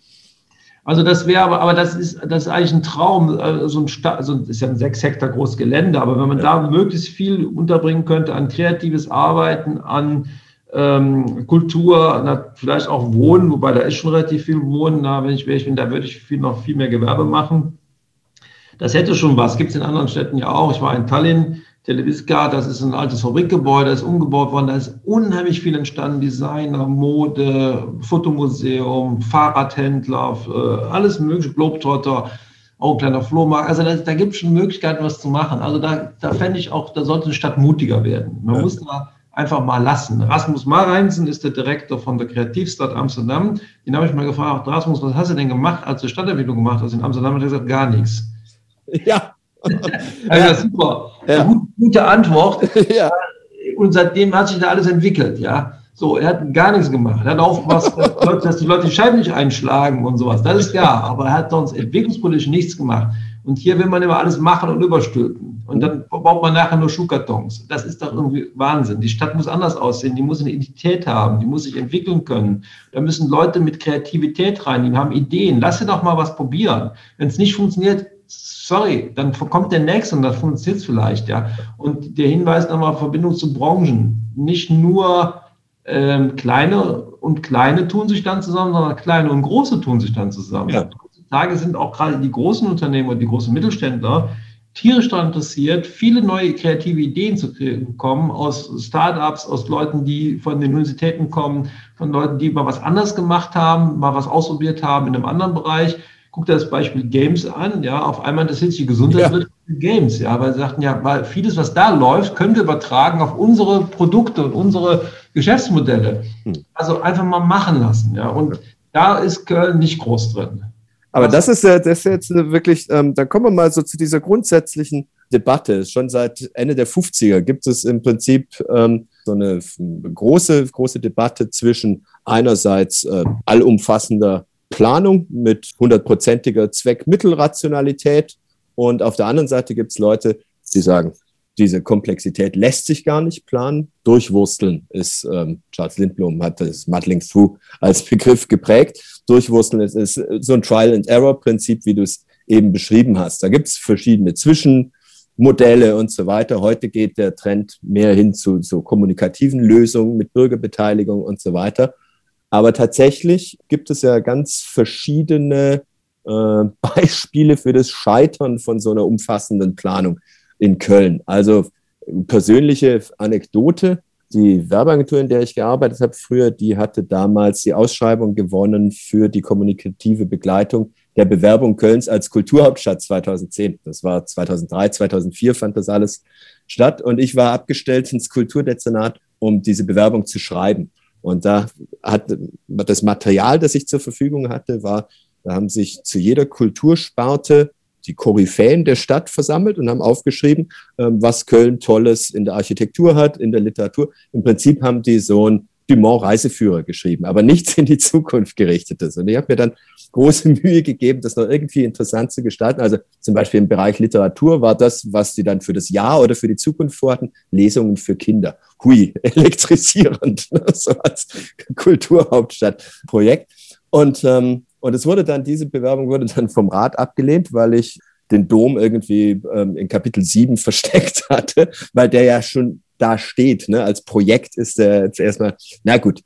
Also das wäre aber, aber das ist, das ist eigentlich ein Traum, äh, so ein Stadt, also ist ja ein sechs Hektar großes Gelände, aber wenn man ja. da möglichst viel unterbringen könnte an kreatives Arbeiten, an ähm, Kultur, na, vielleicht auch Wohnen, wobei da ist schon relativ viel Wohnen, da, wenn ich wäre, da würde ich viel, noch viel mehr Gewerbe machen. Das hätte schon was, gibt es in anderen Städten ja auch. Ich war in Tallinn, Televiska, das ist ein altes Fabrikgebäude, das ist umgebaut worden, da ist unheimlich viel entstanden, Designer, Mode, Fotomuseum, Fahrradhändler, äh, alles mögliche, Globetrotter, auch ein kleiner Flohmarkt. Also da, da gibt es schon Möglichkeiten, was zu machen. Also da, da fände ich auch, da sollte eine Stadt mutiger werden. Man ja. muss da einfach mal lassen. Rasmus Mareinsen ist der Direktor von der Kreativstadt Amsterdam. Den habe ich mal gefragt, Rasmus, was hast du denn gemacht, als du Stadtentwicklung gemacht hast in Amsterdam? Hat er gesagt, gar nichts. Ja, <laughs> ja, super. Ja. Gute, gute Antwort. <laughs> Ja. Und seitdem hat sich da alles entwickelt, ja. So, er hat gar nichts gemacht. Er hat aufgepasst, <laughs> dass die Leute die Scheiben nicht einschlagen und sowas. Das ist ja, aber er hat sonst entwicklungspolitisch nichts gemacht. Und hier will man immer alles machen und überstülpen. Und dann baut man nachher nur Schuhkartons. Das ist doch irgendwie Wahnsinn. Die Stadt muss anders aussehen. Die muss eine Identität haben. Die muss sich entwickeln können. Da müssen Leute mit Kreativität rein. Die haben Ideen. Lass sie doch mal was probieren. Wenn es nicht funktioniert, sorry, dann kommt der nächste und das funktioniert vielleicht, ja. Und der Hinweis nochmal Verbindung zu Branchen. Nicht nur ähm, kleine und kleine tun sich dann zusammen, sondern kleine und große tun sich dann zusammen. Ja. Heutzutage sind auch gerade die großen Unternehmen und die großen Mittelständler tierisch daran interessiert, viele neue kreative Ideen zu bekommen aus Startups, aus Leuten, die von den Universitäten kommen, von Leuten, die mal was anders gemacht haben, mal was ausprobiert haben in einem anderen Bereich guck dir das Beispiel Games an, ja, auf einmal interessiert sich die Gesundheit ja. Games, ja, weil sie sagten, ja, weil vieles, was da läuft, können wir übertragen auf unsere Produkte und unsere Geschäftsmodelle. Hm. Also einfach mal machen lassen, ja, und da ist Köln nicht groß drin. Aber das ist ja, das ist jetzt wirklich, ähm, da kommen wir mal so zu dieser grundsätzlichen Debatte. Schon seit Ende der 50er gibt es im Prinzip ähm, so eine große, große Debatte zwischen einerseits äh, allumfassender Planung mit hundertprozentiger Zweckmittelrationalität. Und auf der anderen Seite gibt es Leute, die sagen, diese Komplexität lässt sich gar nicht planen. Durchwursteln ist, ähm, Charles Lindblom hat das Muddling Through als Begriff geprägt. Durchwursteln ist, ist so ein Trial-and-Error-Prinzip, wie du es eben beschrieben hast. Da gibt es verschiedene Zwischenmodelle und so weiter. Heute geht der Trend mehr hin zu, zu kommunikativen Lösungen mit Bürgerbeteiligung und so weiter. Aber tatsächlich gibt es ja ganz verschiedene äh, <laughs> Beispiele für das Scheitern von so einer umfassenden Planung in Köln. Also persönliche Anekdote. Die Werbeagentur, in der ich gearbeitet habe früher, die hatte damals die Ausschreibung gewonnen für die kommunikative Begleitung der Bewerbung Kölns als Kulturhauptstadt 2010. Das war 2003, 2004 fand das alles statt. Und ich war abgestellt ins Kulturdezernat, um diese Bewerbung zu schreiben. Und da hat das Material, das ich zur Verfügung hatte, war, da haben sich zu jeder Kultursparte die Koryphäen der Stadt versammelt und haben aufgeschrieben, ähm, was Köln Tolles in der Architektur hat, in der Literatur. Im Prinzip haben die so ein Dumont-Reiseführer geschrieben, aber nichts in die Zukunft gerichtetes. Und ich habe mir dann große <laughs> Mühe gegeben, das noch irgendwie interessant zu gestalten. Also zum Beispiel im Bereich Literatur war das, was die dann für das Jahr oder für die Zukunft vorhatten, Lesungen für Kinder. Hui, <laughs> elektrisierend, ne? so als Kulturhauptstadtprojekt. Und, ähm, und es wurde dann, diese Bewerbung wurde dann vom Rat abgelehnt, weil ich den Dom irgendwie ähm, in Kapitel 7 <laughs> versteckt hatte, weil der ja schon da steht. Ne? Als Projekt ist der jetzt erstmal, na gut.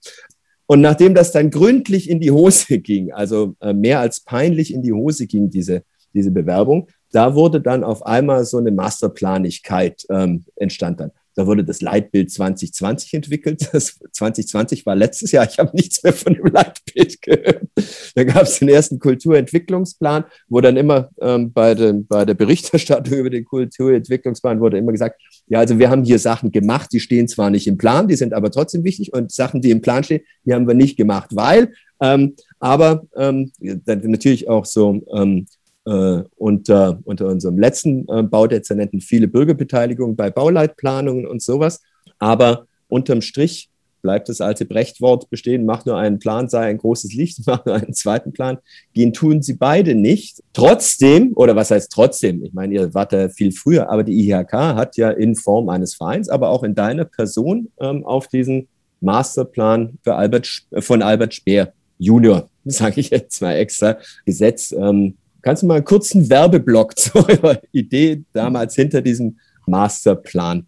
Und nachdem das dann gründlich in die Hose <laughs> ging, also äh, mehr als peinlich in die Hose ging, diese, diese Bewerbung, da wurde dann auf einmal so eine Masterplanigkeit ähm, entstand dann. Da wurde das Leitbild 2020 entwickelt. Das 2020 war letztes Jahr. Ich habe nichts mehr von dem Leitbild gehört. Da gab es den ersten Kulturentwicklungsplan, wo dann immer ähm, bei, den, bei der Berichterstattung über den Kulturentwicklungsplan wurde immer gesagt, ja, also wir haben hier Sachen gemacht, die stehen zwar nicht im Plan, die sind aber trotzdem wichtig und Sachen, die im Plan stehen, die haben wir nicht gemacht, weil, ähm, aber ähm, natürlich auch so ähm, äh, unter, unter unserem letzten äh, Baudezernenten viele Bürgerbeteiligung bei Bauleitplanungen und sowas. Aber unterm Strich bleibt das alte Brechtwort bestehen, mach nur einen Plan, sei ein großes Licht, <laughs> mach nur einen zweiten Plan. Gehen tun sie beide nicht. Trotzdem, oder was heißt trotzdem? Ich meine, ihr wart da viel früher, aber die IHK hat ja in Form eines Vereins, aber auch in deiner Person ähm, auf diesen Masterplan für Albert, von Albert Speer Junior, <laughs> sage ich jetzt mal extra, gesetzt. Ähm, Kannst du mal einen kurzen Werbeblock <laughs> zu eurer Idee damals hinter diesem Masterplan?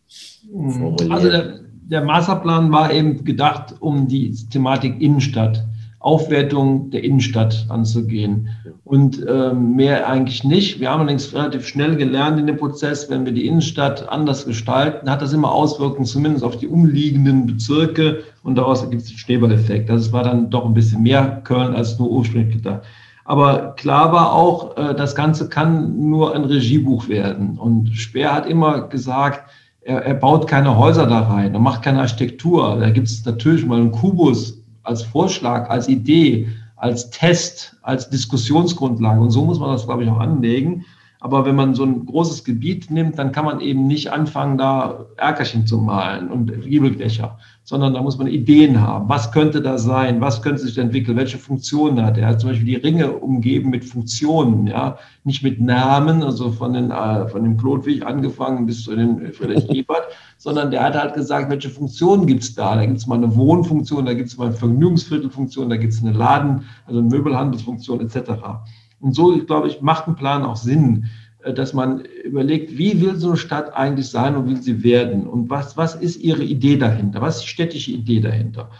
Also der, der Masterplan war eben gedacht, um die Thematik Innenstadt, Aufwertung der Innenstadt anzugehen. Und ähm, mehr eigentlich nicht. Wir haben allerdings relativ schnell gelernt in dem Prozess, wenn wir die Innenstadt anders gestalten, hat das immer Auswirkungen zumindest auf die umliegenden Bezirke und daraus gibt es den Schneeballeffekt. Das war dann doch ein bisschen mehr Köln als nur ursprünglich gedacht. Aber klar war auch, äh, das Ganze kann nur ein Regiebuch werden. Und Speer hat immer gesagt, er, er baut keine Häuser da rein, er macht keine Architektur. Da gibt es natürlich mal einen Kubus als Vorschlag, als Idee, als Test, als Diskussionsgrundlage. Und so muss man das, glaube ich, auch anlegen. Aber wenn man so ein großes Gebiet nimmt, dann kann man eben nicht anfangen, da Erkerchen zu malen und Giebelglächer, sondern da muss man Ideen haben. Was könnte da sein? Was könnte sich entwickeln? Welche Funktionen hat er? Er hat zum Beispiel die Ringe umgeben mit Funktionen, ja, nicht mit Namen, also von, den, äh, von dem Klodwig angefangen bis zu den Friedrich <laughs> Ebert, sondern der hat halt gesagt, welche Funktionen gibt es da? Da gibt es mal eine Wohnfunktion, da gibt es mal eine Vergnügungsviertelfunktion, da gibt es eine Laden, also eine Möbelhandelsfunktion etc. Und so, glaube ich, macht ein Plan auch Sinn, dass man überlegt, wie will so eine Stadt eigentlich sein und will sie werden? Und was, was ist ihre Idee dahinter? Was ist die städtische Idee dahinter?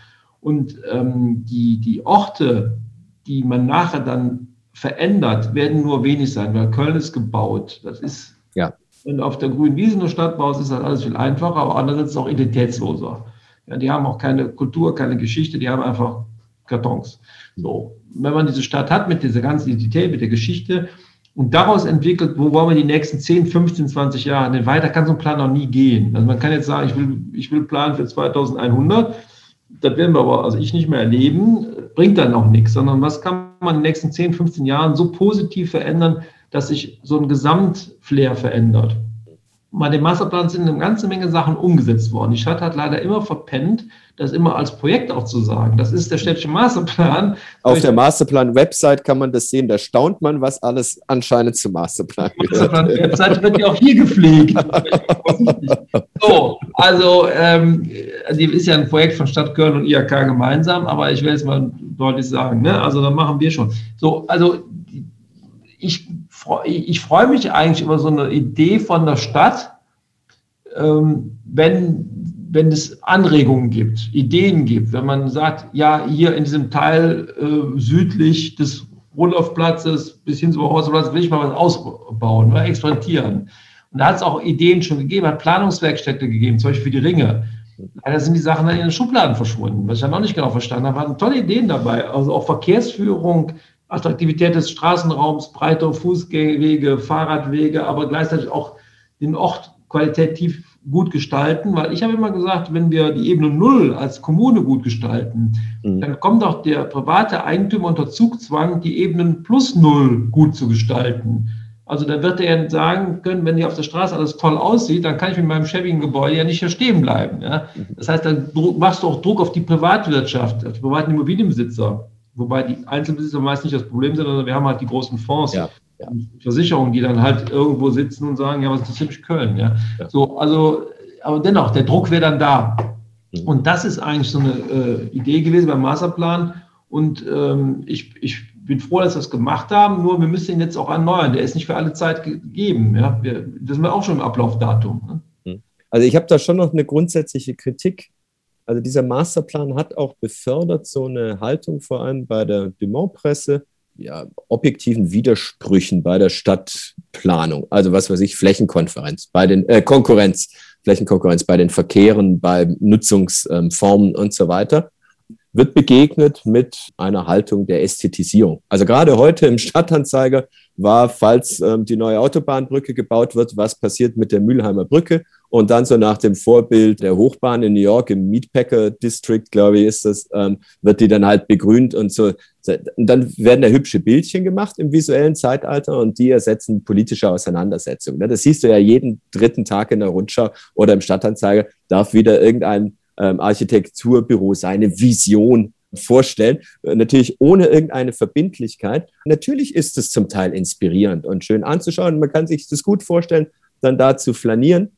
Und ähm, die, die Orte, die man nachher dann verändert, werden nur wenig sein, weil Köln ist gebaut. Das ist, ja. wenn du auf der grünen Wiese eine Stadt baust, ist das alles viel einfacher, aber andererseits ist es auch identitätsloser. Ja, die haben auch keine Kultur, keine Geschichte, die haben einfach Kartons. So, wenn man diese Stadt hat mit dieser ganzen Identität, mit der Geschichte und daraus entwickelt, wo wollen wir die nächsten 10, 15, 20 Jahre, denn weiter kann so ein Plan noch nie gehen. Also man kann jetzt sagen, ich will, ich will planen für 2100, das werden wir aber, also ich nicht mehr erleben, bringt dann auch nichts, sondern was kann man in den nächsten 10, 15 Jahren so positiv verändern, dass sich so ein Gesamtflair verändert. Bei dem Masterplan sind eine ganze Menge Sachen umgesetzt worden. Die Stadt hat leider immer verpennt, das immer als Projekt auch zu sagen. Das ist der städtische Masterplan. Auf der Masterplan-Website kann man das sehen. Da staunt man, was alles anscheinend zum Masterplan gehört. Masterplan-Website wird ja auch hier gepflegt. so, also ähm, die ist ja ein Projekt von Stadt Köln und IHK gemeinsam, aber ich will es mal deutlich sagen. Ne? Also da machen wir schon. So, also ich, ich freue mich eigentlich über so eine Idee von der Stadt, ähm, wenn, wenn es Anregungen gibt, Ideen gibt, wenn man sagt, ja, hier in diesem Teil äh, südlich des Rudolfplatzes bis hin zum Hausplatz will ich mal was ausbauen oder expandieren. Und da hat es auch Ideen schon gegeben, hat Planungswerkstätte gegeben, zum Beispiel für die Ringe. Leider sind die Sachen dann in den Schubladen verschwunden, was ich dann noch nicht genau verstanden habe. Waren tolle Ideen dabei, also auch Verkehrsführung, Attraktivität des Straßenraums, breite Fußgängerwege, Fahrradwege, aber gleichzeitig auch den Ort qualitativ gut gestalten, weil ich habe immer gesagt, wenn wir die Ebene Null als Kommune gut gestalten, mhm. dann kommt auch der private Eigentümer unter Zugzwang, die Ebenen plus Null gut zu gestalten. Also da wird er sagen können, wenn hier auf der Straße alles toll aussieht, dann kann ich mit meinem schäbigen Gebäude ja nicht hier stehen bleiben. Ja? Mhm. Das heißt, dann machst du auch Druck auf die Privatwirtschaft, auf die privaten Immobilienbesitzer. Wobei die Einzelbesitzer meist nicht das Problem sind, sondern wir haben halt die großen Fonds, ja, ja. Versicherungen, die dann halt irgendwo sitzen und sagen, ja, was ist ziemlich Köln? Ja? ja? So, also, aber dennoch, der Druck wäre dann da. Mhm. Und das ist eigentlich so eine äh, Idee gewesen beim Masterplan. Und ähm, ich, ich bin froh, dass wir das gemacht haben, nur wir müssen ihn jetzt auch erneuern. Der ist nicht für alle Zeit gegeben. Ja? Wir, das sind wir auch schon im Ablaufdatum. Ne? Mhm. Also ich habe da schon noch eine grundsätzliche Kritik also dieser Masterplan hat auch befördert so eine Haltung vor allem bei der Dumont-Presse, ja, objektiven Widersprüchen bei der Stadtplanung. Also was weiß ich, Flächenkonferenz, bei den äh, Konkurrenz, Flächenkonkurrenz bei den Verkehren, bei Nutzungsformen und so weiter wird begegnet mit einer Haltung der Ästhetisierung. Also gerade heute im Stadtanzeiger war, falls ähm, die neue Autobahnbrücke gebaut wird, was passiert mit der Mülheimer Brücke und dann so nach dem Vorbild der Hochbahn in New York im Meatpacker District, glaube ich, ist das, ähm, wird die dann halt begrünt und so. Und dann werden da hübsche Bildchen gemacht im visuellen Zeitalter und die ersetzen politische Auseinandersetzungen. Das siehst du ja jeden dritten Tag in der Rundschau oder im Stadtanzeiger, darf wieder irgendein ähm, Architekturbüro seine Vision vorstellen. Äh, natürlich ohne irgendeine Verbindlichkeit. Natürlich ist es zum Teil inspirierend und schön anzuschauen. Man kann sich das gut vorstellen, dann da zu flanieren.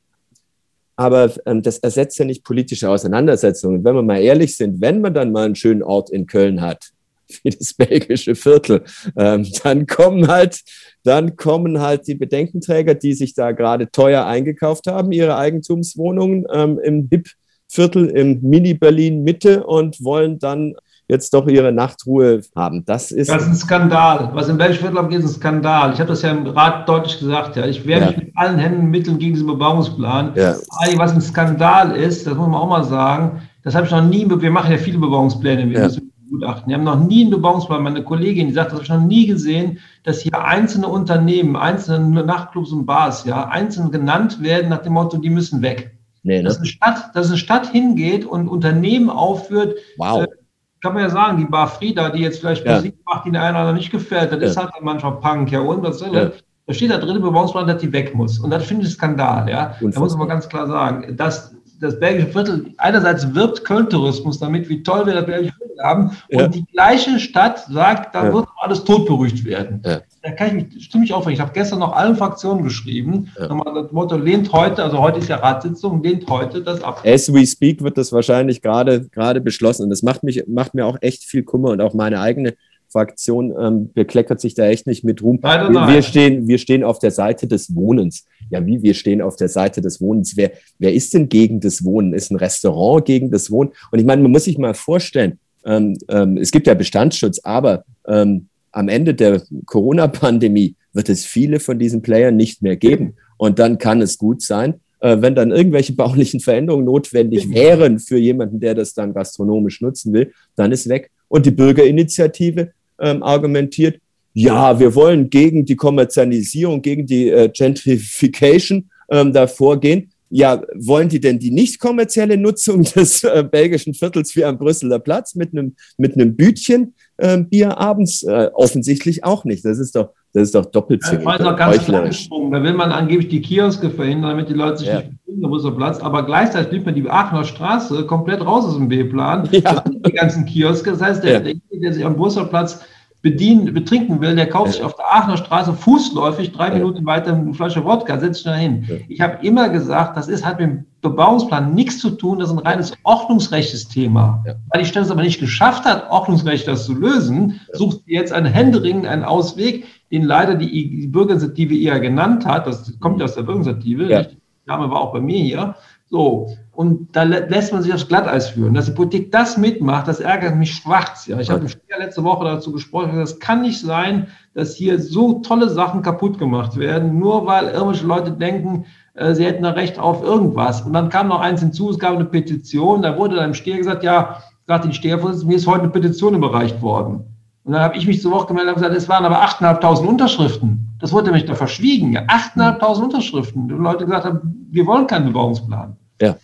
Aber ähm, das ersetzt ja nicht politische Auseinandersetzungen. Wenn wir mal ehrlich sind, wenn man dann mal einen schönen Ort in Köln hat, <laughs> wie das belgische Viertel, ähm, dann kommen halt, dann kommen halt die Bedenkenträger, die sich da gerade teuer eingekauft haben, ihre Eigentumswohnungen ähm, im BIP Viertel im Mini-Berlin Mitte und wollen dann jetzt doch ihre Nachtruhe haben. Das ist, das ist ein Skandal. Was im Viertel abgeht, ist ein Skandal. Ich habe das ja im Rat deutlich gesagt. Ja. Ich wehre ja. mich mit allen Händen und Mitteln gegen diesen Bebauungsplan. Ja. Was ein Skandal ist, das muss man auch mal sagen, das habe ich noch nie, wir machen ja viele Bebauungspläne, wir ja. Gutachten. Wir haben noch nie einen Bebauungsplan. Meine Kollegin, die sagt, das habe ich noch nie gesehen, dass hier einzelne Unternehmen, einzelne Nachtclubs und Bars, ja, einzeln genannt werden nach dem Motto, die müssen weg. Nee, ne? dass, eine Stadt, dass eine Stadt hingeht und Unternehmen aufführt. Wow. Äh, kann man ja sagen, die Bar Frieda, die jetzt vielleicht ja. Musik macht, die der einen oder anderen nicht gefällt, das ja. ist halt manchmal Punk, ja, und was soll ja. Da steht da drin im Bebauungsplan, dass die weg muss. Und das finde ich Skandal, ja. Da muss man ganz klar sagen, dass das Belgische Viertel einerseits wirbt Köln-Tourismus damit, wie toll wir das Belgische Viertel haben. Und die gleiche Stadt sagt, da wird alles totberuhigt werden. Ja. Da kann ich mich stimmig aufregen. Ich habe gestern noch allen Fraktionen geschrieben. Nochmal das Motto lehnt heute, also heute ist ja Ratssitzung, lehnt heute das ab. As we speak wird das wahrscheinlich gerade, gerade beschlossen. Und das macht mich, macht mir auch echt viel Kummer und auch meine eigene Fraktion ähm, bekleckert sich da echt nicht mit Ruhm. Nein, nein. Wir, stehen, wir stehen auf der Seite des Wohnens. Ja, wie wir stehen auf der Seite des Wohnens. Wer, wer ist denn gegen das Wohnen? Ist ein Restaurant gegen das Wohnen? Und ich meine, man muss sich mal vorstellen, ähm, ähm, es gibt ja Bestandsschutz, aber ähm, am Ende der Corona-Pandemie wird es viele von diesen Playern nicht mehr geben. Und dann kann es gut sein, äh, wenn dann irgendwelche <laughs> baulichen Veränderungen notwendig wären für jemanden, der das dann gastronomisch nutzen will, dann ist weg. Und die Bürgerinitiative ähm, argumentiert, ja, wir wollen gegen die Kommerzialisierung, gegen die äh, Gentrification ähm, da vorgehen. Ja, wollen die denn die nicht kommerzielle Nutzung <laughs> des äh, belgischen Viertels wie am Brüsseler Platz mit einem mit einem Bütchen äh, Bier abends? Äh, offensichtlich auch nicht. Das ist doch das ist doch doppelzüngig. Ja, doch ganz Da will man angeblich die Kioske verhindern, damit die Leute sich ja. nicht befinden am Brüsseler Platz. Aber gleichzeitig nimmt man die Aachener Straße komplett raus aus dem B-Plan. Ja. Die ganzen Kioske. Das heißt, der, ja. der, der sich am Brüsseler Platz bedienen, betrinken will, der kauft sich auf der Aachener Straße fußläufig drei Minuten weiter eine Flasche Wodka, setzt sich da hin. Ich habe immer gesagt, das ist, hat mit dem Bebauungsplan nichts zu tun, das ist ein reines ordnungsrechtes Thema. Weil die Stadt es aber nicht geschafft hat, ordnungsrecht das zu lösen, sucht jetzt einen Händering, einen Ausweg, den leider die Bürgerinitiative eher genannt hat, das kommt ja aus der Bürgerinitiative, ja. der Name war auch bei mir hier, so, und da lässt man sich aufs Glatteis führen. Dass die Politik das mitmacht, das ärgert mich schwarz. Ja. Ich habe letzte Woche dazu gesprochen, das kann nicht sein, dass hier so tolle Sachen kaputt gemacht werden, nur weil irgendwelche Leute denken, äh, sie hätten ein Recht auf irgendwas. Und dann kam noch eins hinzu, es gab eine Petition, da wurde dann im Steher gesagt, ja, sagte die Stehervorsitzende, mir ist heute eine Petition überreicht worden. Und dann habe ich mich zur Woche gemeldet und gesagt, es waren aber 8.500 Unterschriften. Das wurde mich da verschwiegen. 8.500 Unterschriften. Die Leute gesagt haben, wir wollen keinen Bebauungsplan. Ja, ja.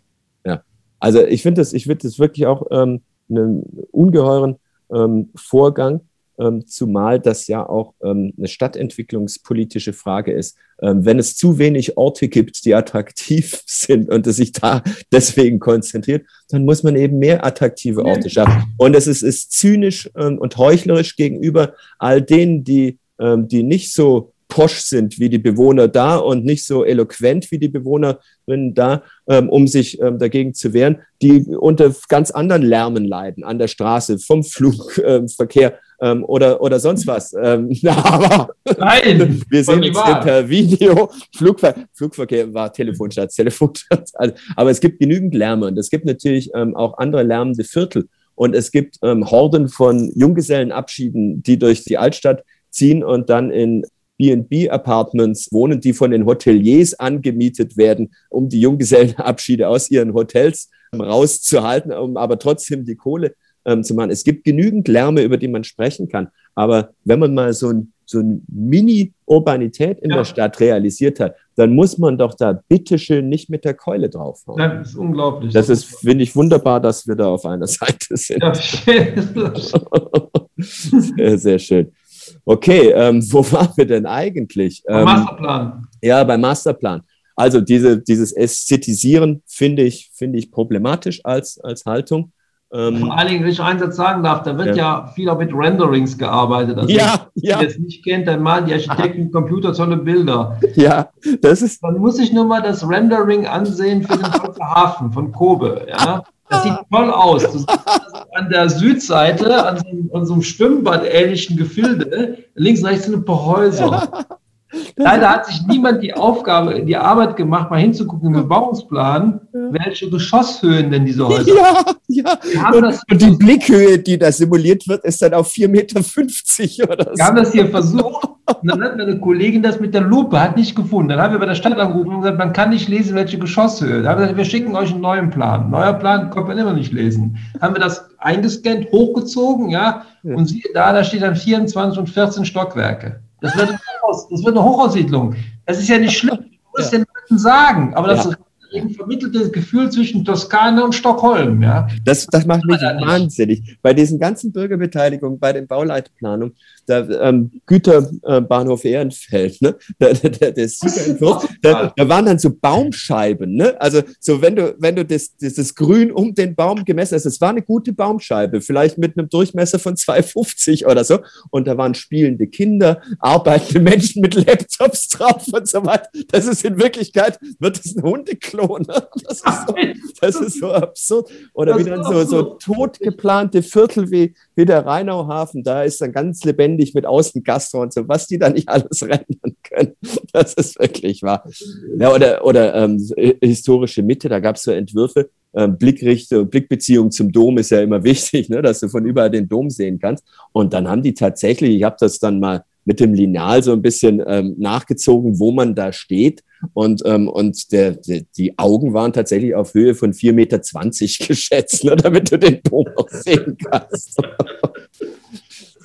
Also ich finde das, ich finde das wirklich auch ähm, einen ungeheuren ähm, Vorgang, ähm, zumal das ja auch ähm, eine stadtentwicklungspolitische Frage ist. Ähm, wenn es zu wenig Orte gibt, die attraktiv <laughs> sind und es sich da deswegen konzentriert, dann muss man eben mehr attraktive Orte schaffen. Und es ist, ist zynisch ähm, und heuchlerisch gegenüber all denen, die, die nicht so posch sind wie die Bewohner da und nicht so eloquent wie die Bewohnerinnen da, ähm, um sich ähm, dagegen zu wehren, die unter ganz anderen Lärmen leiden an der Straße, vom Flugverkehr, ähm, oder, oder sonst was. Ähm, <laughs> aber Nein, <laughs> wir sehen jetzt per Video. Flugver Flugverkehr war Telefon statt Telefon. Also, aber es gibt genügend Lärme und es gibt natürlich ähm, auch andere lärmende Viertel. Und es gibt ähm, Horden von Junggesellenabschieden, die durch die Altstadt ziehen und dann in B&B-Apartments wohnen, die von den Hoteliers angemietet werden, um die Junggesellenabschiede aus ihren Hotels rauszuhalten, um aber trotzdem die Kohle ähm, zu machen. Es gibt genügend Lärme, über die man sprechen kann. Aber wenn man mal so ein so eine Mini-Urbanität in ja. der Stadt realisiert hat, dann muss man doch da bitteschön nicht mit der Keule draufhauen. Das ist unglaublich. Das ist, finde ich, wunderbar, dass wir da auf einer <laughs> Seite sind. Ja. <laughs> <laughs> sehr, sehr schön. Okay, ähm, <laughs> wo waren wir denn eigentlich? Ähm, Masterplan. Ja, beim Masterplan. Also diese, dieses Ästhetisieren finde ich, finde ich problematisch als, als Haltung. Ähm, Vor allen Dingen, wenn ich einen Satz sagen darf, da wird ja, ja viel auch mit Renderings gearbeitet. Also, ja, ja. Wer es nicht kennt, dann malen die Architekten <laughs> Computer tolle Bilder. Ja, das ist. Man muss sich nur mal das Rendering ansehen für den Hafen von Kobe. Ja? <laughs> Das sieht toll aus. Das an der Südseite, an so, an so einem Schwimmbad ähnlichen Gefilde, links und rechts sind ein paar Häuser. Leider hat sich niemand die Aufgabe, die Arbeit gemacht, mal hinzugucken im Bebauungsplan, welche Geschosshöhen denn diese Häuser Ja, ja. Und, und, die Blickhöhe, die da simuliert wird, ist dann auf 4,50 Meter oder so. Wir haben das hier versucht. Und dann hat meine Kollegin das mit der Lupe, hat nicht gefunden. Dann haben wir bei der Stadt angerufen und gesagt, man kann nicht lesen, welche Geschosshöhe. Da haben wir gesagt, wir schicken euch einen neuen Plan. Neuer Plan konnte man immer nicht lesen. Haben wir das eingescannt, hochgezogen, ja, ja. und siehe da, da steht dann 24 und 14 Stockwerke. Das wird, das wird eine Hochhaussiedlung. Das ist ja nicht schlimm. Du musst ja. den Leuten sagen. Aber das ja. ist ein vermitteltes Gefühl zwischen Toskana und Stockholm. Ja? Das, das macht mich wahnsinnig. Bei diesen ganzen Bürgerbeteiligungen, bei den Bauleitplanungen, der ähm, Güterbahnhof Ehrenfeld, ne? der, der, der Siegerentwurf, da, da waren dann so Baumscheiben. Ne? Also so wenn du, wenn du das, dieses Grün um den Baum gemessen hast, es war eine gute Baumscheibe, vielleicht mit einem Durchmesser von 2,50 oder so. Und da waren spielende Kinder, arbeitende Menschen mit Laptops drauf und so weiter. Das ist in Wirklichkeit, wird das ein Hundeklo. Ne? Das, ist so, das ist so absurd. Oder das wie dann so, so tot geplante Viertel wie, wie der Rheinauhafen, da ist dann ganz lebendig mit Außengastro und so, was die da nicht alles <laughs> rendern können. Das ist wirklich wahr. Ja, oder oder ähm, historische Mitte, da gab es so Entwürfe, ähm, Blickrichtung, Blickbeziehung zum Dom ist ja immer <laughs> wichtig, ne, dass du von überall den Dom sehen kannst. Und dann haben die tatsächlich, ich habe das dann mal mit dem Lineal so ein bisschen ähm, nachgezogen, wo man da steht. Und, ähm, und der, der, die Augen waren tatsächlich auf Höhe von 4,20 Meter <laughs> geschätzt, ne, damit du den Dom auch sehen kannst. <laughs>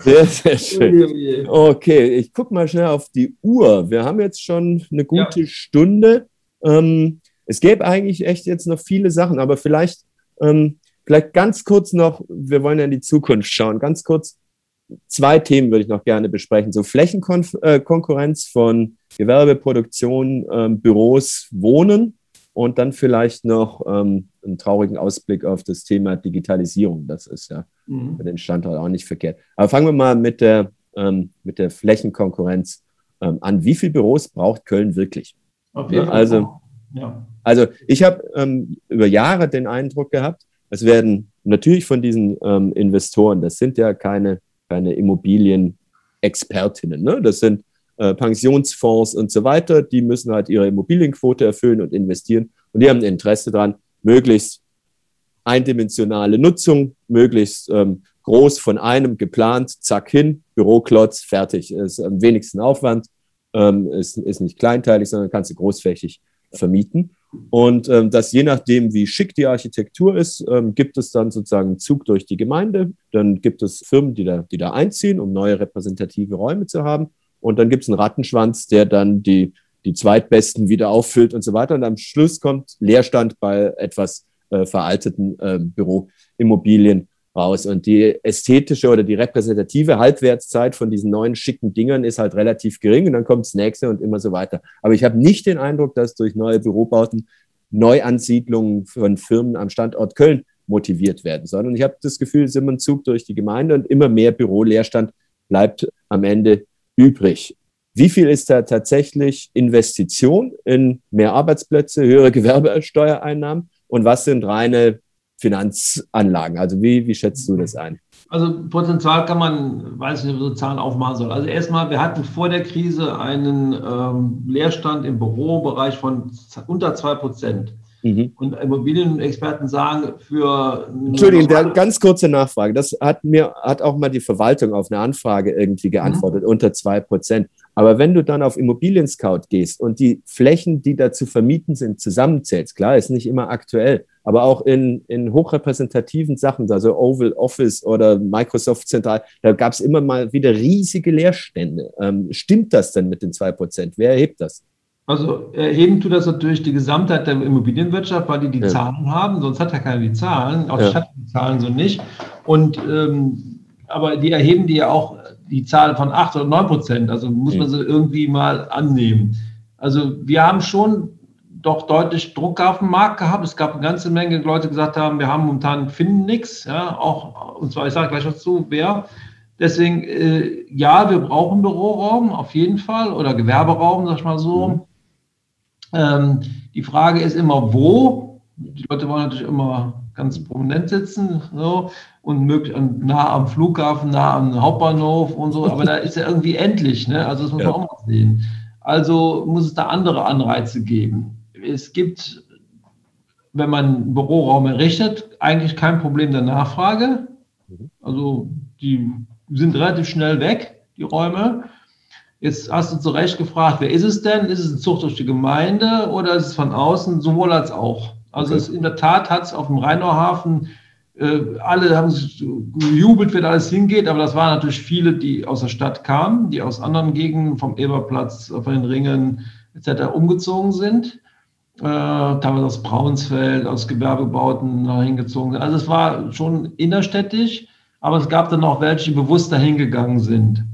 Sehr, sehr schön. Okay, ich gucke mal schnell auf die Uhr. Wir haben jetzt schon eine gute ja. Stunde. Ähm, es gäbe eigentlich echt jetzt noch viele Sachen, aber vielleicht, ähm, vielleicht ganz kurz noch, wir wollen ja in die Zukunft schauen, ganz kurz zwei Themen würde ich noch gerne besprechen. So Flächenkonkurrenz von Gewerbe, Produktion, ähm, Büros, Wohnen und dann vielleicht noch ähm, einen traurigen Ausblick auf das Thema Digitalisierung. Das ist ja mhm. für den Standort auch nicht verkehrt. Aber fangen wir mal mit der, ähm, mit der Flächenkonkurrenz ähm, an. Wie viele Büros braucht Köln wirklich? Ja, also, ja. also ich habe ähm, über Jahre den Eindruck gehabt, es werden natürlich von diesen ähm, Investoren, das sind ja keine, keine Immobilienexpertinnen, ne? das sind äh, Pensionsfonds und so weiter, die müssen halt ihre Immobilienquote erfüllen und investieren. Und die haben ein Interesse daran, möglichst eindimensionale Nutzung, möglichst ähm, groß von einem geplant, zack hin, Büroklotz, fertig. Ist am wenigsten Aufwand, ähm, ist, ist nicht kleinteilig, sondern kannst du großflächig vermieten. Und ähm, das je nachdem, wie schick die Architektur ist, ähm, gibt es dann sozusagen einen Zug durch die Gemeinde. Dann gibt es Firmen, die da, die da einziehen, um neue repräsentative Räume zu haben. Und dann gibt es einen Rattenschwanz, der dann die, die zweitbesten wieder auffüllt und so weiter. Und am Schluss kommt Leerstand bei etwas äh, veralteten äh, Büroimmobilien raus. Und die ästhetische oder die repräsentative Halbwertszeit von diesen neuen schicken Dingern ist halt relativ gering und dann kommt das nächste und immer so weiter. Aber ich habe nicht den Eindruck, dass durch neue Bürobauten Neuansiedlungen von Firmen am Standort Köln motiviert werden, sondern ich habe das Gefühl, es ist immer ein Zug durch die Gemeinde und immer mehr Büroleerstand bleibt am Ende übrig. Wie viel ist da tatsächlich Investition in mehr Arbeitsplätze, höhere <laughs> Gewerbesteuereinnahmen und was sind reine Finanzanlagen? Also wie, wie schätzt du das ein? Also Potenzial kann man, weiß ich nicht, ob man so Zahlen aufmachen soll. Also erstmal, wir hatten vor der Krise einen ähm, Leerstand im Bürobereich von unter 2 Prozent. Mhm. Und Immobilienexperten sagen, für. Entschuldigung, der, ganz kurze Nachfrage. Das hat mir hat auch mal die Verwaltung auf eine Anfrage irgendwie geantwortet, mhm. unter zwei Prozent. Aber wenn du dann auf Immobilien Scout gehst und die Flächen, die da zu vermieten sind, zusammenzählst, klar, ist nicht immer aktuell, aber auch in, in hochrepräsentativen Sachen, also Oval Office oder Microsoft Zentral, da gab es immer mal wieder riesige Leerstände. Ähm, stimmt das denn mit den zwei Prozent? Wer erhebt das? Also erheben tut das natürlich die Gesamtheit der Immobilienwirtschaft, weil die die ja. Zahlen haben, sonst hat ja keiner die Zahlen, auch ja. die Stadt die Zahlen so nicht. Und ähm, aber die erheben die ja auch die Zahl von 8 oder 9 Prozent, also muss man sie irgendwie mal annehmen. Also wir haben schon doch deutlich Druck auf dem Markt gehabt. Es gab eine ganze Menge Leute, die gesagt haben, wir haben momentan finden nichts, ja, auch und zwar ich sage gleich was zu, wer. Deswegen äh, ja, wir brauchen Büroraum auf jeden Fall oder Gewerberaum, sag ich mal so. Mhm. Ähm, die Frage ist immer, wo. Die Leute wollen natürlich immer ganz prominent sitzen so, und möglich nah am Flughafen, nah am Hauptbahnhof und so, aber da ist ja irgendwie endlich. Ne? Also das muss ja. man auch mal sehen. Also muss es da andere Anreize geben. Es gibt, wenn man einen Büroraum errichtet, eigentlich kein Problem der Nachfrage. Mhm. Also die sind relativ schnell weg, die Räume. Jetzt hast du zu Recht gefragt, wer ist es denn? Ist es ein Zucht durch die Gemeinde oder ist es von außen? Sowohl als auch. Also okay. in der Tat hat es auf dem Rheinauhafen, äh, alle haben sich gejubelt, da alles hingeht, aber das waren natürlich viele, die aus der Stadt kamen, die aus anderen Gegenden, vom Eberplatz, von den Ringen etc. umgezogen sind. Äh, teilweise aus Braunsfeld, aus Gewerbebauten hingezogen sind. Also es war schon innerstädtisch, aber es gab dann auch welche, die bewusst dahin gegangen sind.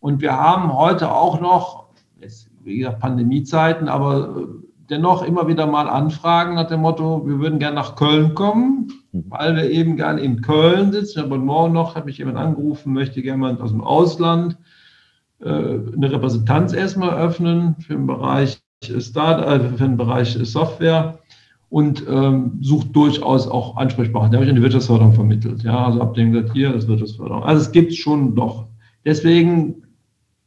Und wir haben heute auch noch, jetzt, wie gesagt, Pandemiezeiten, aber äh, dennoch immer wieder mal Anfragen nach dem Motto, wir würden gerne nach Köln kommen, mhm. weil wir eben gerne in Köln sitzen. Aber morgen noch hat mich jemand angerufen, möchte jemand aus dem Ausland äh, eine Repräsentanz erstmal öffnen für den Bereich Start, äh, für den Bereich Software und ähm, sucht durchaus auch Ansprechpartner. Der habe ich an die Wirtschaftsförderung vermittelt. Ja, also ab dem gesagt, hier, das Wirtschaftsförderung. Also es gibt schon doch. Deswegen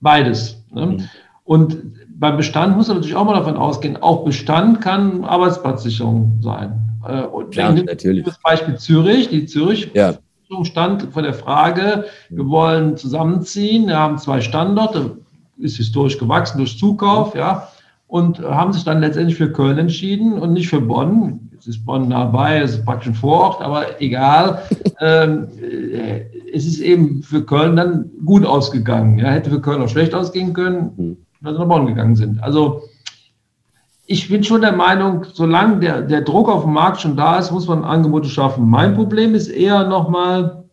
Beides. Ne? Mhm. Und beim Bestand muss man natürlich auch mal davon ausgehen, auch Bestand kann Arbeitsplatzsicherung sein. Äh, und ja, natürlich. Das Beispiel Zürich, die Zürich ja. stand vor der Frage, wir wollen zusammenziehen, wir haben zwei Standorte, ist historisch gewachsen durch Zukauf, ja, und haben sich dann letztendlich für Köln entschieden und nicht für Bonn. Es ist Bonn nah bei, es ist praktisch ein Vorort, aber egal. <laughs> ähm, äh, es ist eben für Köln dann gut ausgegangen. Ja, hätte für Köln auch schlecht ausgehen können, sie nach Bonn gegangen sind. Also ich bin schon der Meinung, solange der, der Druck auf dem Markt schon da ist, muss man Angebote schaffen. Mein Problem ist eher nochmal,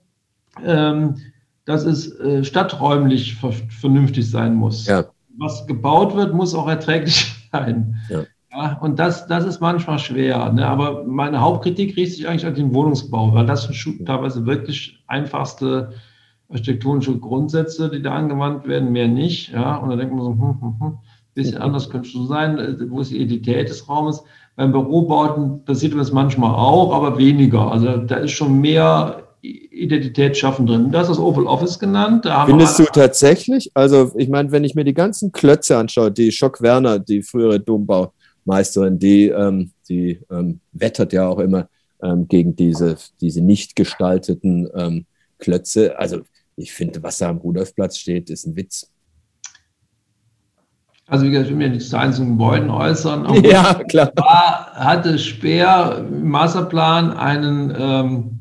ähm, dass es äh, stadträumlich vernünftig sein muss. Ja. Was gebaut wird, muss auch erträglich <laughs> sein. Ja. Ja, und das, das ist manchmal schwer. Ne? Aber meine Hauptkritik richtet sich eigentlich an den Wohnungsbau, weil das sind teilweise wirklich einfachste architektonische Grundsätze, die da angewandt werden, mehr nicht. Ja? Und da denkt man so, hm, hm, hm, bisschen anders könnte es so sein. Äh, wo ist die Identität des Raumes? Beim Bürobauten passiert das manchmal auch, aber weniger. Also da ist schon mehr Identität schaffen drin. Das ist Oval Office genannt. Findest du tatsächlich? Also ich meine, wenn ich mir die ganzen Klötze anschaue, die Schock Werner, die frühere Dombau, Meisterin, die, ähm, die ähm, wettert ja auch immer ähm, gegen diese, diese nicht gestalteten ähm, Klötze. Also ich finde, was da am Rudolfplatz steht, ist ein Witz. Also wie gesagt, ich will mir nicht zu einzelnen Gebäuden äußern. Aber ja, klar. War, hatte Speer im Masterplan einen, ähm,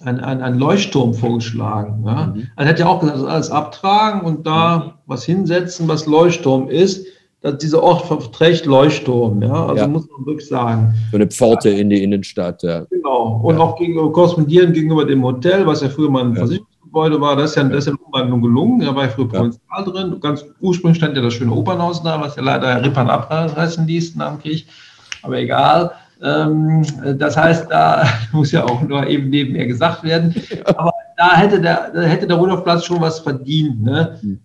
einen, einen, einen Leuchtturm vorgeschlagen. Ja? Mhm. Also er hat ja auch gesagt, alles abtragen und da mhm. was hinsetzen, was Leuchtturm ist dass dieser Ort verträgt Leuchtturm, ja, also ja. muss man wirklich sagen. So eine Pforte in die Innenstadt, ja. Genau, und ja. auch gegenüber, korrespondieren gegenüber dem Hotel, was ja früher mal ein ja. Versicherungsgebäude war, das ist ja, das ist ja eine Umwandlung gelungen, da war ja früher Provinzial drin, ganz ursprünglich stand ja das schöne Opernhaus da, was ja leider Rippern abreißen ließ Krieg, aber egal. Ähm, das heißt, da <laughs> muss ja auch nur eben nebenher gesagt werden, aber da hätte der, da hätte der Rudolfplatz schon was verdient, ne? Hm.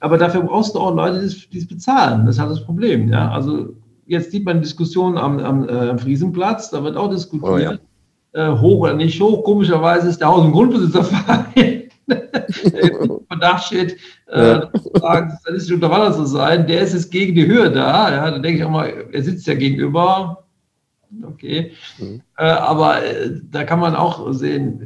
Aber dafür brauchst du auch Leute, die es bezahlen. Das ist halt das Problem. Ja? Also jetzt sieht man Diskussionen am, am, äh, Friesenplatz, da wird auch diskutiert. Oh, ja. Äh, hoch oder nicht hoch. Komischerweise ist der Haus- und Grundbesitzerverein, <laughs> der im Verdacht steht, äh, statistisch unter Wasser zu sein, der ist jetzt gegen die Höhe da. Ja, da denke ich auch mal, er sitzt ja gegenüber. Okay. Mhm. Äh, aber äh, da kann man auch sehen,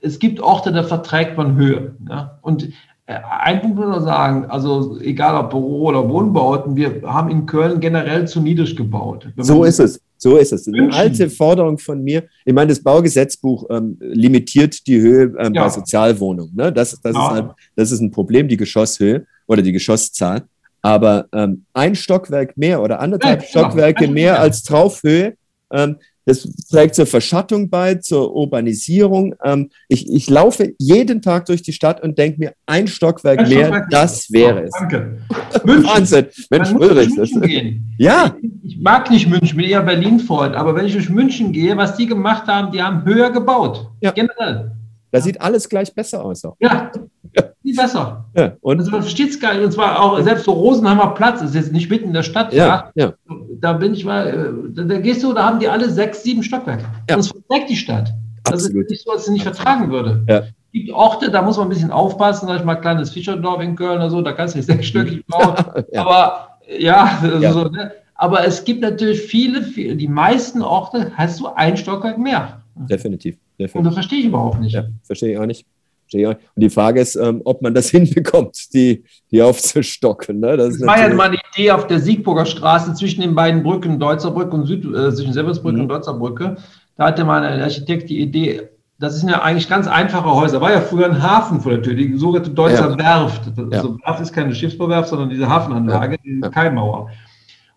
es gibt Orte, da verträgt man Höhe. Ja? Und ein Punkt muss man sagen, also egal ob Büro oder Wohnbauten, wir haben in Köln generell zu niedrig gebaut. So ist es. So ist es. Eine alte Forderung von mir. Ich meine, das Baugesetzbuch ähm, limitiert die Höhe ähm, ja. bei Sozialwohnungen. Ne? Das, das, ja. ist halt, das ist ein Problem, die Geschosshöhe oder die Geschosszahl. Aber ähm, ein Stockwerk mehr oder anderthalb ja, Stockwerke mehr als Traufhöhe, ähm, das trägt zur Verschattung bei, zur Urbanisierung. Ähm, ich, ich laufe jeden Tag durch die Stadt und denke mir, ein Stockwerk ein mehr, Stockwerk das wäre oh, es. Danke. <laughs> Wahnsinn. Mensch, Ulrich. Das, ja. Ich, ich, mag nicht München, bin eher Berlin-Freund, aber wenn ich durch München gehe, was die gemacht haben, die haben höher gebaut. Ja. Generell. Da sieht alles gleich besser aus. Auch. Ja, viel besser. Ja, und also man versteht es gar nicht. Und zwar auch selbst so Rosenheimer Platz, ist jetzt nicht mitten in der Stadt. Ja, ja. Da bin ich mal, äh, da, da, gehst du, da haben die alle sechs, sieben Stockwerke. Ja. Das verträgt die Stadt. Das ist nicht so, als sie nicht vertragen würde. Ja. Es gibt Orte, da muss man ein bisschen aufpassen, sag ich mal, kleines Fischerdorf in Köln oder so, da kannst du nicht sechsstöckig bauen. ja. Aber ja, ja. So, ne? aber es gibt natürlich viele, viele, die meisten Orte hast du ein Stockwerk mehr. Definitiv. definitiv. Und das verstehe ich überhaupt nicht. Ja, verstehe ich auch nicht. Und die Frage ist, ähm, ob man das <laughs> hinbekommt, die, die aufzustocken. Ne? Das, das war ja mal eine Idee auf der Siegburger Straße zwischen den beiden Brücken, Deutzerbrücke und Süd, äh, zwischen Seversbrücke mhm. und Deutzerbrücke. Da hatte mal ein Architekt die Idee, das sind ja eigentlich ganz einfache Häuser. War ja früher ein Hafen vor der Tür, die sogenannte Deutzer ja. Werft. Also ja. Werft ist keine Schiffsbauwerft, sondern diese Hafenanlage, ja. die Keimauer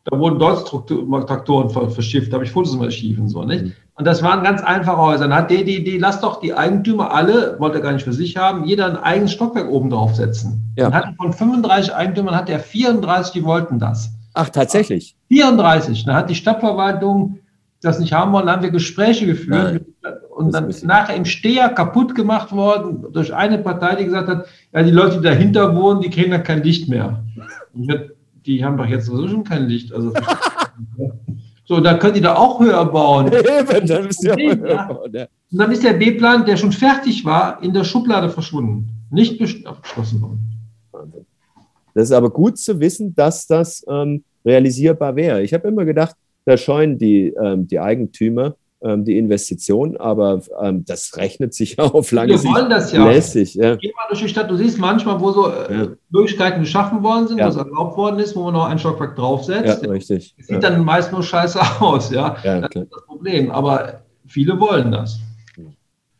da wurden Deutsch-Traktoren verschifft, da habe ich Fotos im Archiv und so, nicht? Mhm. Und das waren ganz einfache Häuser. Dann hat der die Idee, lass doch die Eigentümer alle, wollte er gar nicht für sich haben, jeder ein eigenes Stockwerk oben drauf setzen. Ja. Dann hat von 35 Eigentümern hat er 34, die wollten das. Ach, tatsächlich? 34. Dann hat die Stadtverwaltung das nicht haben wollen, dann haben wir Gespräche geführt Nein, und dann ist nachher im Steher kaputt gemacht worden durch eine Partei, die gesagt hat, ja, die Leute, die dahinter wohnen, die kriegen dann kein Licht mehr. Und die haben doch jetzt sowieso schon kein Licht. Also, <laughs> so, da können die da auch höher bauen. <laughs> Eben, dann ist ja höher bauen, ja. Und dann ist der B-Plan, der schon fertig war, in der Schublade verschwunden. Nicht abgeschlossen worden. Das ist aber gut zu wissen, dass das ähm, realisierbar wäre. Ich habe immer gedacht, da scheuen die, ähm, die Eigentümer ähm, die Investition, aber ähm, das rechnet sich <laughs> auf lange Sicht. Wir wollen das ja. Lässig, ja. Geh mal durch die Stadt, du siehst manchmal, wo so äh, ja. Möglichkeiten geschaffen worden sind, ja. was erlaubt worden ist, wo man noch ein Stockwerk draufsetzt. Ja, richtig. Das sieht dann meist nur scheiße <laughs> aus, ja. ja das ist das Problem. Aber viele wollen das.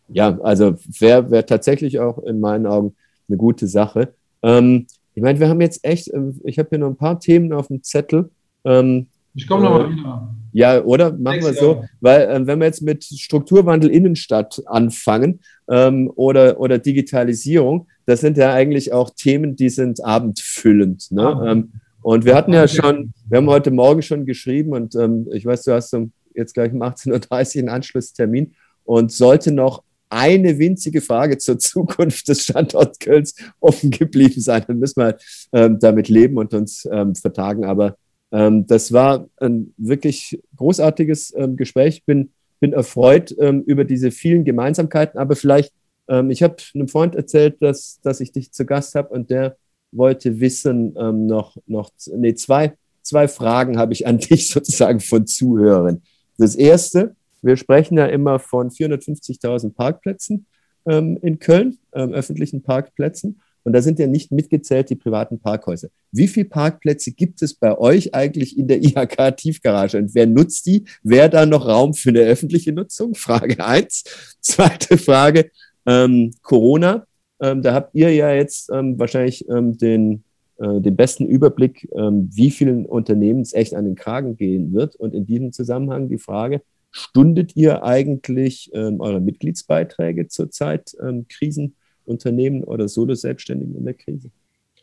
Ja, also wäre wär tatsächlich auch in meinen Augen eine gute Sache. Ähm, ich meine, wir haben jetzt echt, ähm, ich habe hier noch ein paar Themen auf dem Zettel. Ähm, ich komme nochmal äh, wieder. Ja, oder? Machen wir so. Weil, äh, wenn wir jetzt mit Strukturwandel Innenstadt anfangen ähm, oder, oder Digitalisierung, das sind ja eigentlich auch Themen, die sind abendfüllend. Ne? Ah. Ähm, und wir hatten ja schon, wir haben heute Morgen schon geschrieben und ähm, ich weiß, du hast um, jetzt gleich um 18.30 Uhr einen Anschlusstermin und sollte noch eine winzige Frage zur Zukunft des Standorts Kölns offen geblieben sein, dann müssen wir ähm, damit leben und uns ähm, vertagen. Aber das war ein wirklich großartiges ähm, Gespräch. Bin, bin erfreut ähm, über diese vielen Gemeinsamkeiten, aber vielleicht, ähm, ich habe einem Freund erzählt, dass, dass ich dich zu Gast habe und der wollte wissen, ähm, noch, noch, nee, zwei, zwei Fragen habe ich an <laughs> dich sozusagen von Zuhörern. Das erste, wir sprechen ja immer von 450.000 Parkplätzen ähm, in Köln, öffentlichen Parkplätzen. Und da sind ja nicht mitgezählt die privaten Parkhäuser. Wie viele Parkplätze gibt es bei euch eigentlich in der <laughs> IHK-Tiefgarage? Und wer nutzt die? Wäre da noch Raum für eine öffentliche Nutzung? <laughs> Frage eins. Zweite Frage, ähm, Corona. Ähm, da habt ihr ja jetzt ähm, wahrscheinlich ähm, den, äh, den besten Überblick, ähm, wie vielen Unternehmen es echt an den Kragen gehen wird. Und in diesem Zusammenhang die Frage, stundet ihr eigentlich ähm, eure Mitgliedsbeiträge zurzeit Krisen? Unternehmen oder Solo-Selbstständigen in der Krise?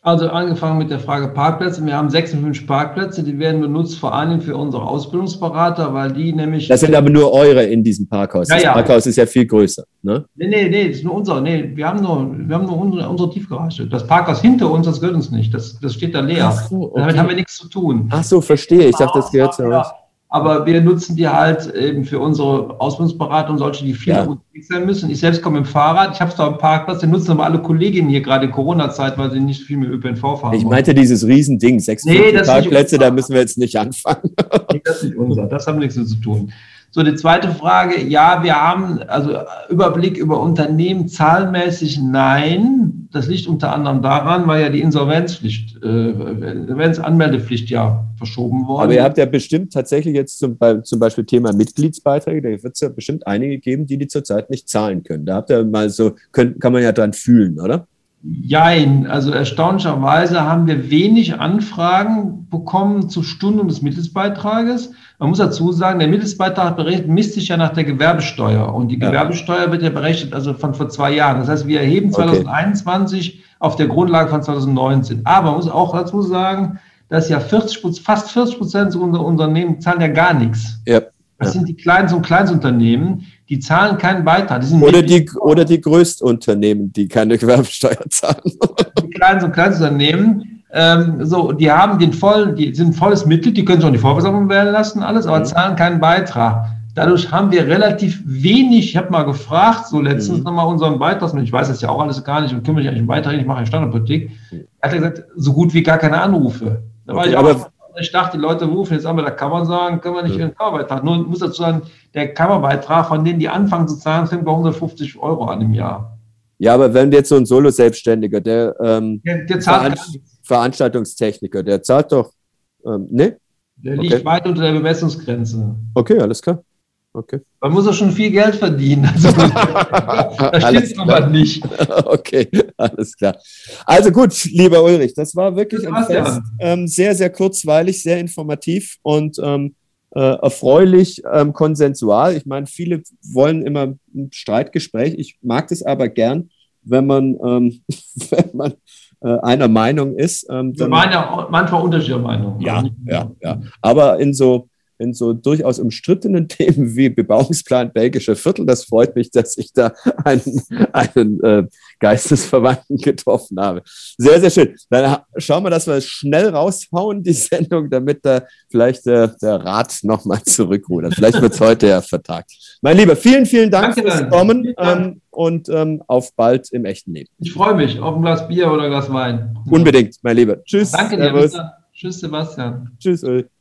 Also angefangen mit der Frage Parkplätze. Wir haben 56 Parkplätze, die werden benutzt vor allem für unsere Ausbildungsberater, weil die nämlich. Das sind aber nur eure in diesem Parkhaus. Ja, das ja. Parkhaus ist ja viel größer. Ne? Nee, nee, nee, das ist nur unser. Nee, wir haben nur, wir haben nur unsere, unsere Tiefgarage. Das Parkhaus hinter uns, das gehört uns nicht. Das, das steht da leer. So, okay. Damit haben wir nichts zu tun. Ach so, verstehe. Ich dachte, das gehört zu euch. Aber wir nutzen die halt eben für unsere Ausbildungsberatung, solche, die viel Ja. unterwegs sein müssen. Ich selbst komme mit dem Fahrrad, ich habe es da am Parkplatz, den nutzen aber alle Kolleginnen hier gerade in Corona-Zeit, weil sie nicht so viel mit ÖPNV fahren. Ich wollen. meinte dieses Riesending, sechs Nee, Parkplätze, da müssen wir jetzt nicht anfangen. <laughs> Nee, das ist nicht unser, das haben nichts zu tun. So, die zweite Frage, ja, wir haben also Überblick über Unternehmen zahlenmäßig nein. Das liegt unter anderem daran, weil ja die Insolvenzpflicht, äh, Insolvenzanmeldepflicht ja verschoben worden Aber ihr habt ja bestimmt tatsächlich jetzt zum, zum Beispiel Thema Mitgliedsbeiträge, da wird es ja bestimmt einige geben, die die zurzeit nicht zahlen können. Da habt ihr mal so, könnt, kann man ja dran fühlen, oder? Jein, also erstaunlicherweise haben wir wenig Anfragen bekommen zur Stundung des Mitgliedsbeitrages. Man muss dazu sagen, der berechnet, misst sich ja nach der Gewerbesteuer. Und die Ja. Gewerbesteuer wird ja berechnet, also von vor zwei Jahren. Das heißt, wir erheben Okay. 2021 auf der Grundlage von 2019. Aber man muss auch dazu sagen, dass ja 40, Prozent- fast 40 Prozent unserer Unternehmen zahlen ja gar nichts. Ja. Das sind die kleinen und Kleinsunternehmen, die zahlen keinen Beitrag. Die Oder die, oder die Größtunternehmen, die keine <laughs> Gewerbesteuer zahlen. die kleinen und Kleinstunternehmen, ähm, so, die haben den vollen, die sind volles Mitglied, die können sich auch die Vorversammlung wählen lassen, alles, aber Mhm. zahlen keinen Beitrag. Dadurch haben wir relativ wenig, ich habe mal gefragt, so letztens Mhm. nochmal unseren Beitrag, ich weiß das ja auch alles gar nicht und kümmere mich eigentlich um Beitrag, ich mache ja Standardpolitik, Mhm. er hat er gesagt, so gut wie gar keine Anrufe. Da war Okay, ich aber- auch, ich dachte, die Leute rufen jetzt an, aber da kann man sagen, können wir nicht Ja. ihren Kammerbeitrag. Nur muss dazu sagen, der Kammerbeitrag, von denen die anfangen zu zahlen, fängt bei 150 Euro an im Jahr. Ja, aber wenn jetzt so ein Solo-Selbstständiger, der, ähm, Der, der zahlt Veranst. Veranstaltungstechniker, der zahlt doch, ähm, ne? Der liegt Okay. weit unter der Bemessungsgrenze. Okay, alles klar. Okay. Man muss auch schon viel Geld verdienen. Also, <laughs> da Alles stimmt aber nicht. <laughs> Okay, alles klar. Also gut, lieber Ulrich, das war wirklich Das ein. Fest. Ähm, sehr, sehr kurzweilig, sehr informativ und ähm, äh, erfreulich ähm, konsensual. Ich meine, viele wollen immer ein Streitgespräch. Ich mag das aber gern, wenn man, ähm, <laughs> wenn man äh, einer Meinung ist. Ähm, Wir dann- waren ja manchmal unterschiedlicher Meinung. ja, Also ja, ja. Aber in so, in so durchaus umstrittenen <laughs> Themen wie Bebauungsplan belgische Viertel, das freut mich, dass ich da einen, <laughs> einen äh, Geistesverwandten getroffen habe. Sehr, sehr schön. Dann ha- schauen wir, dass wir schnell raushauen, die <laughs> Sendung, damit da vielleicht der, der Rat nochmal zurückrudert. Vielleicht wird es heute ja vertagt. Mein Lieber, vielen, vielen Dank Danke, fürs. Kommen ähm, und ähm, auf bald im echten Leben. Ich freue mich auf ein Glas Bier oder ein Glas Wein. Unbedingt, mein Lieber. Tschüss. Danke dir. Tschüss, Sebastian. Tschüss, Ulrich.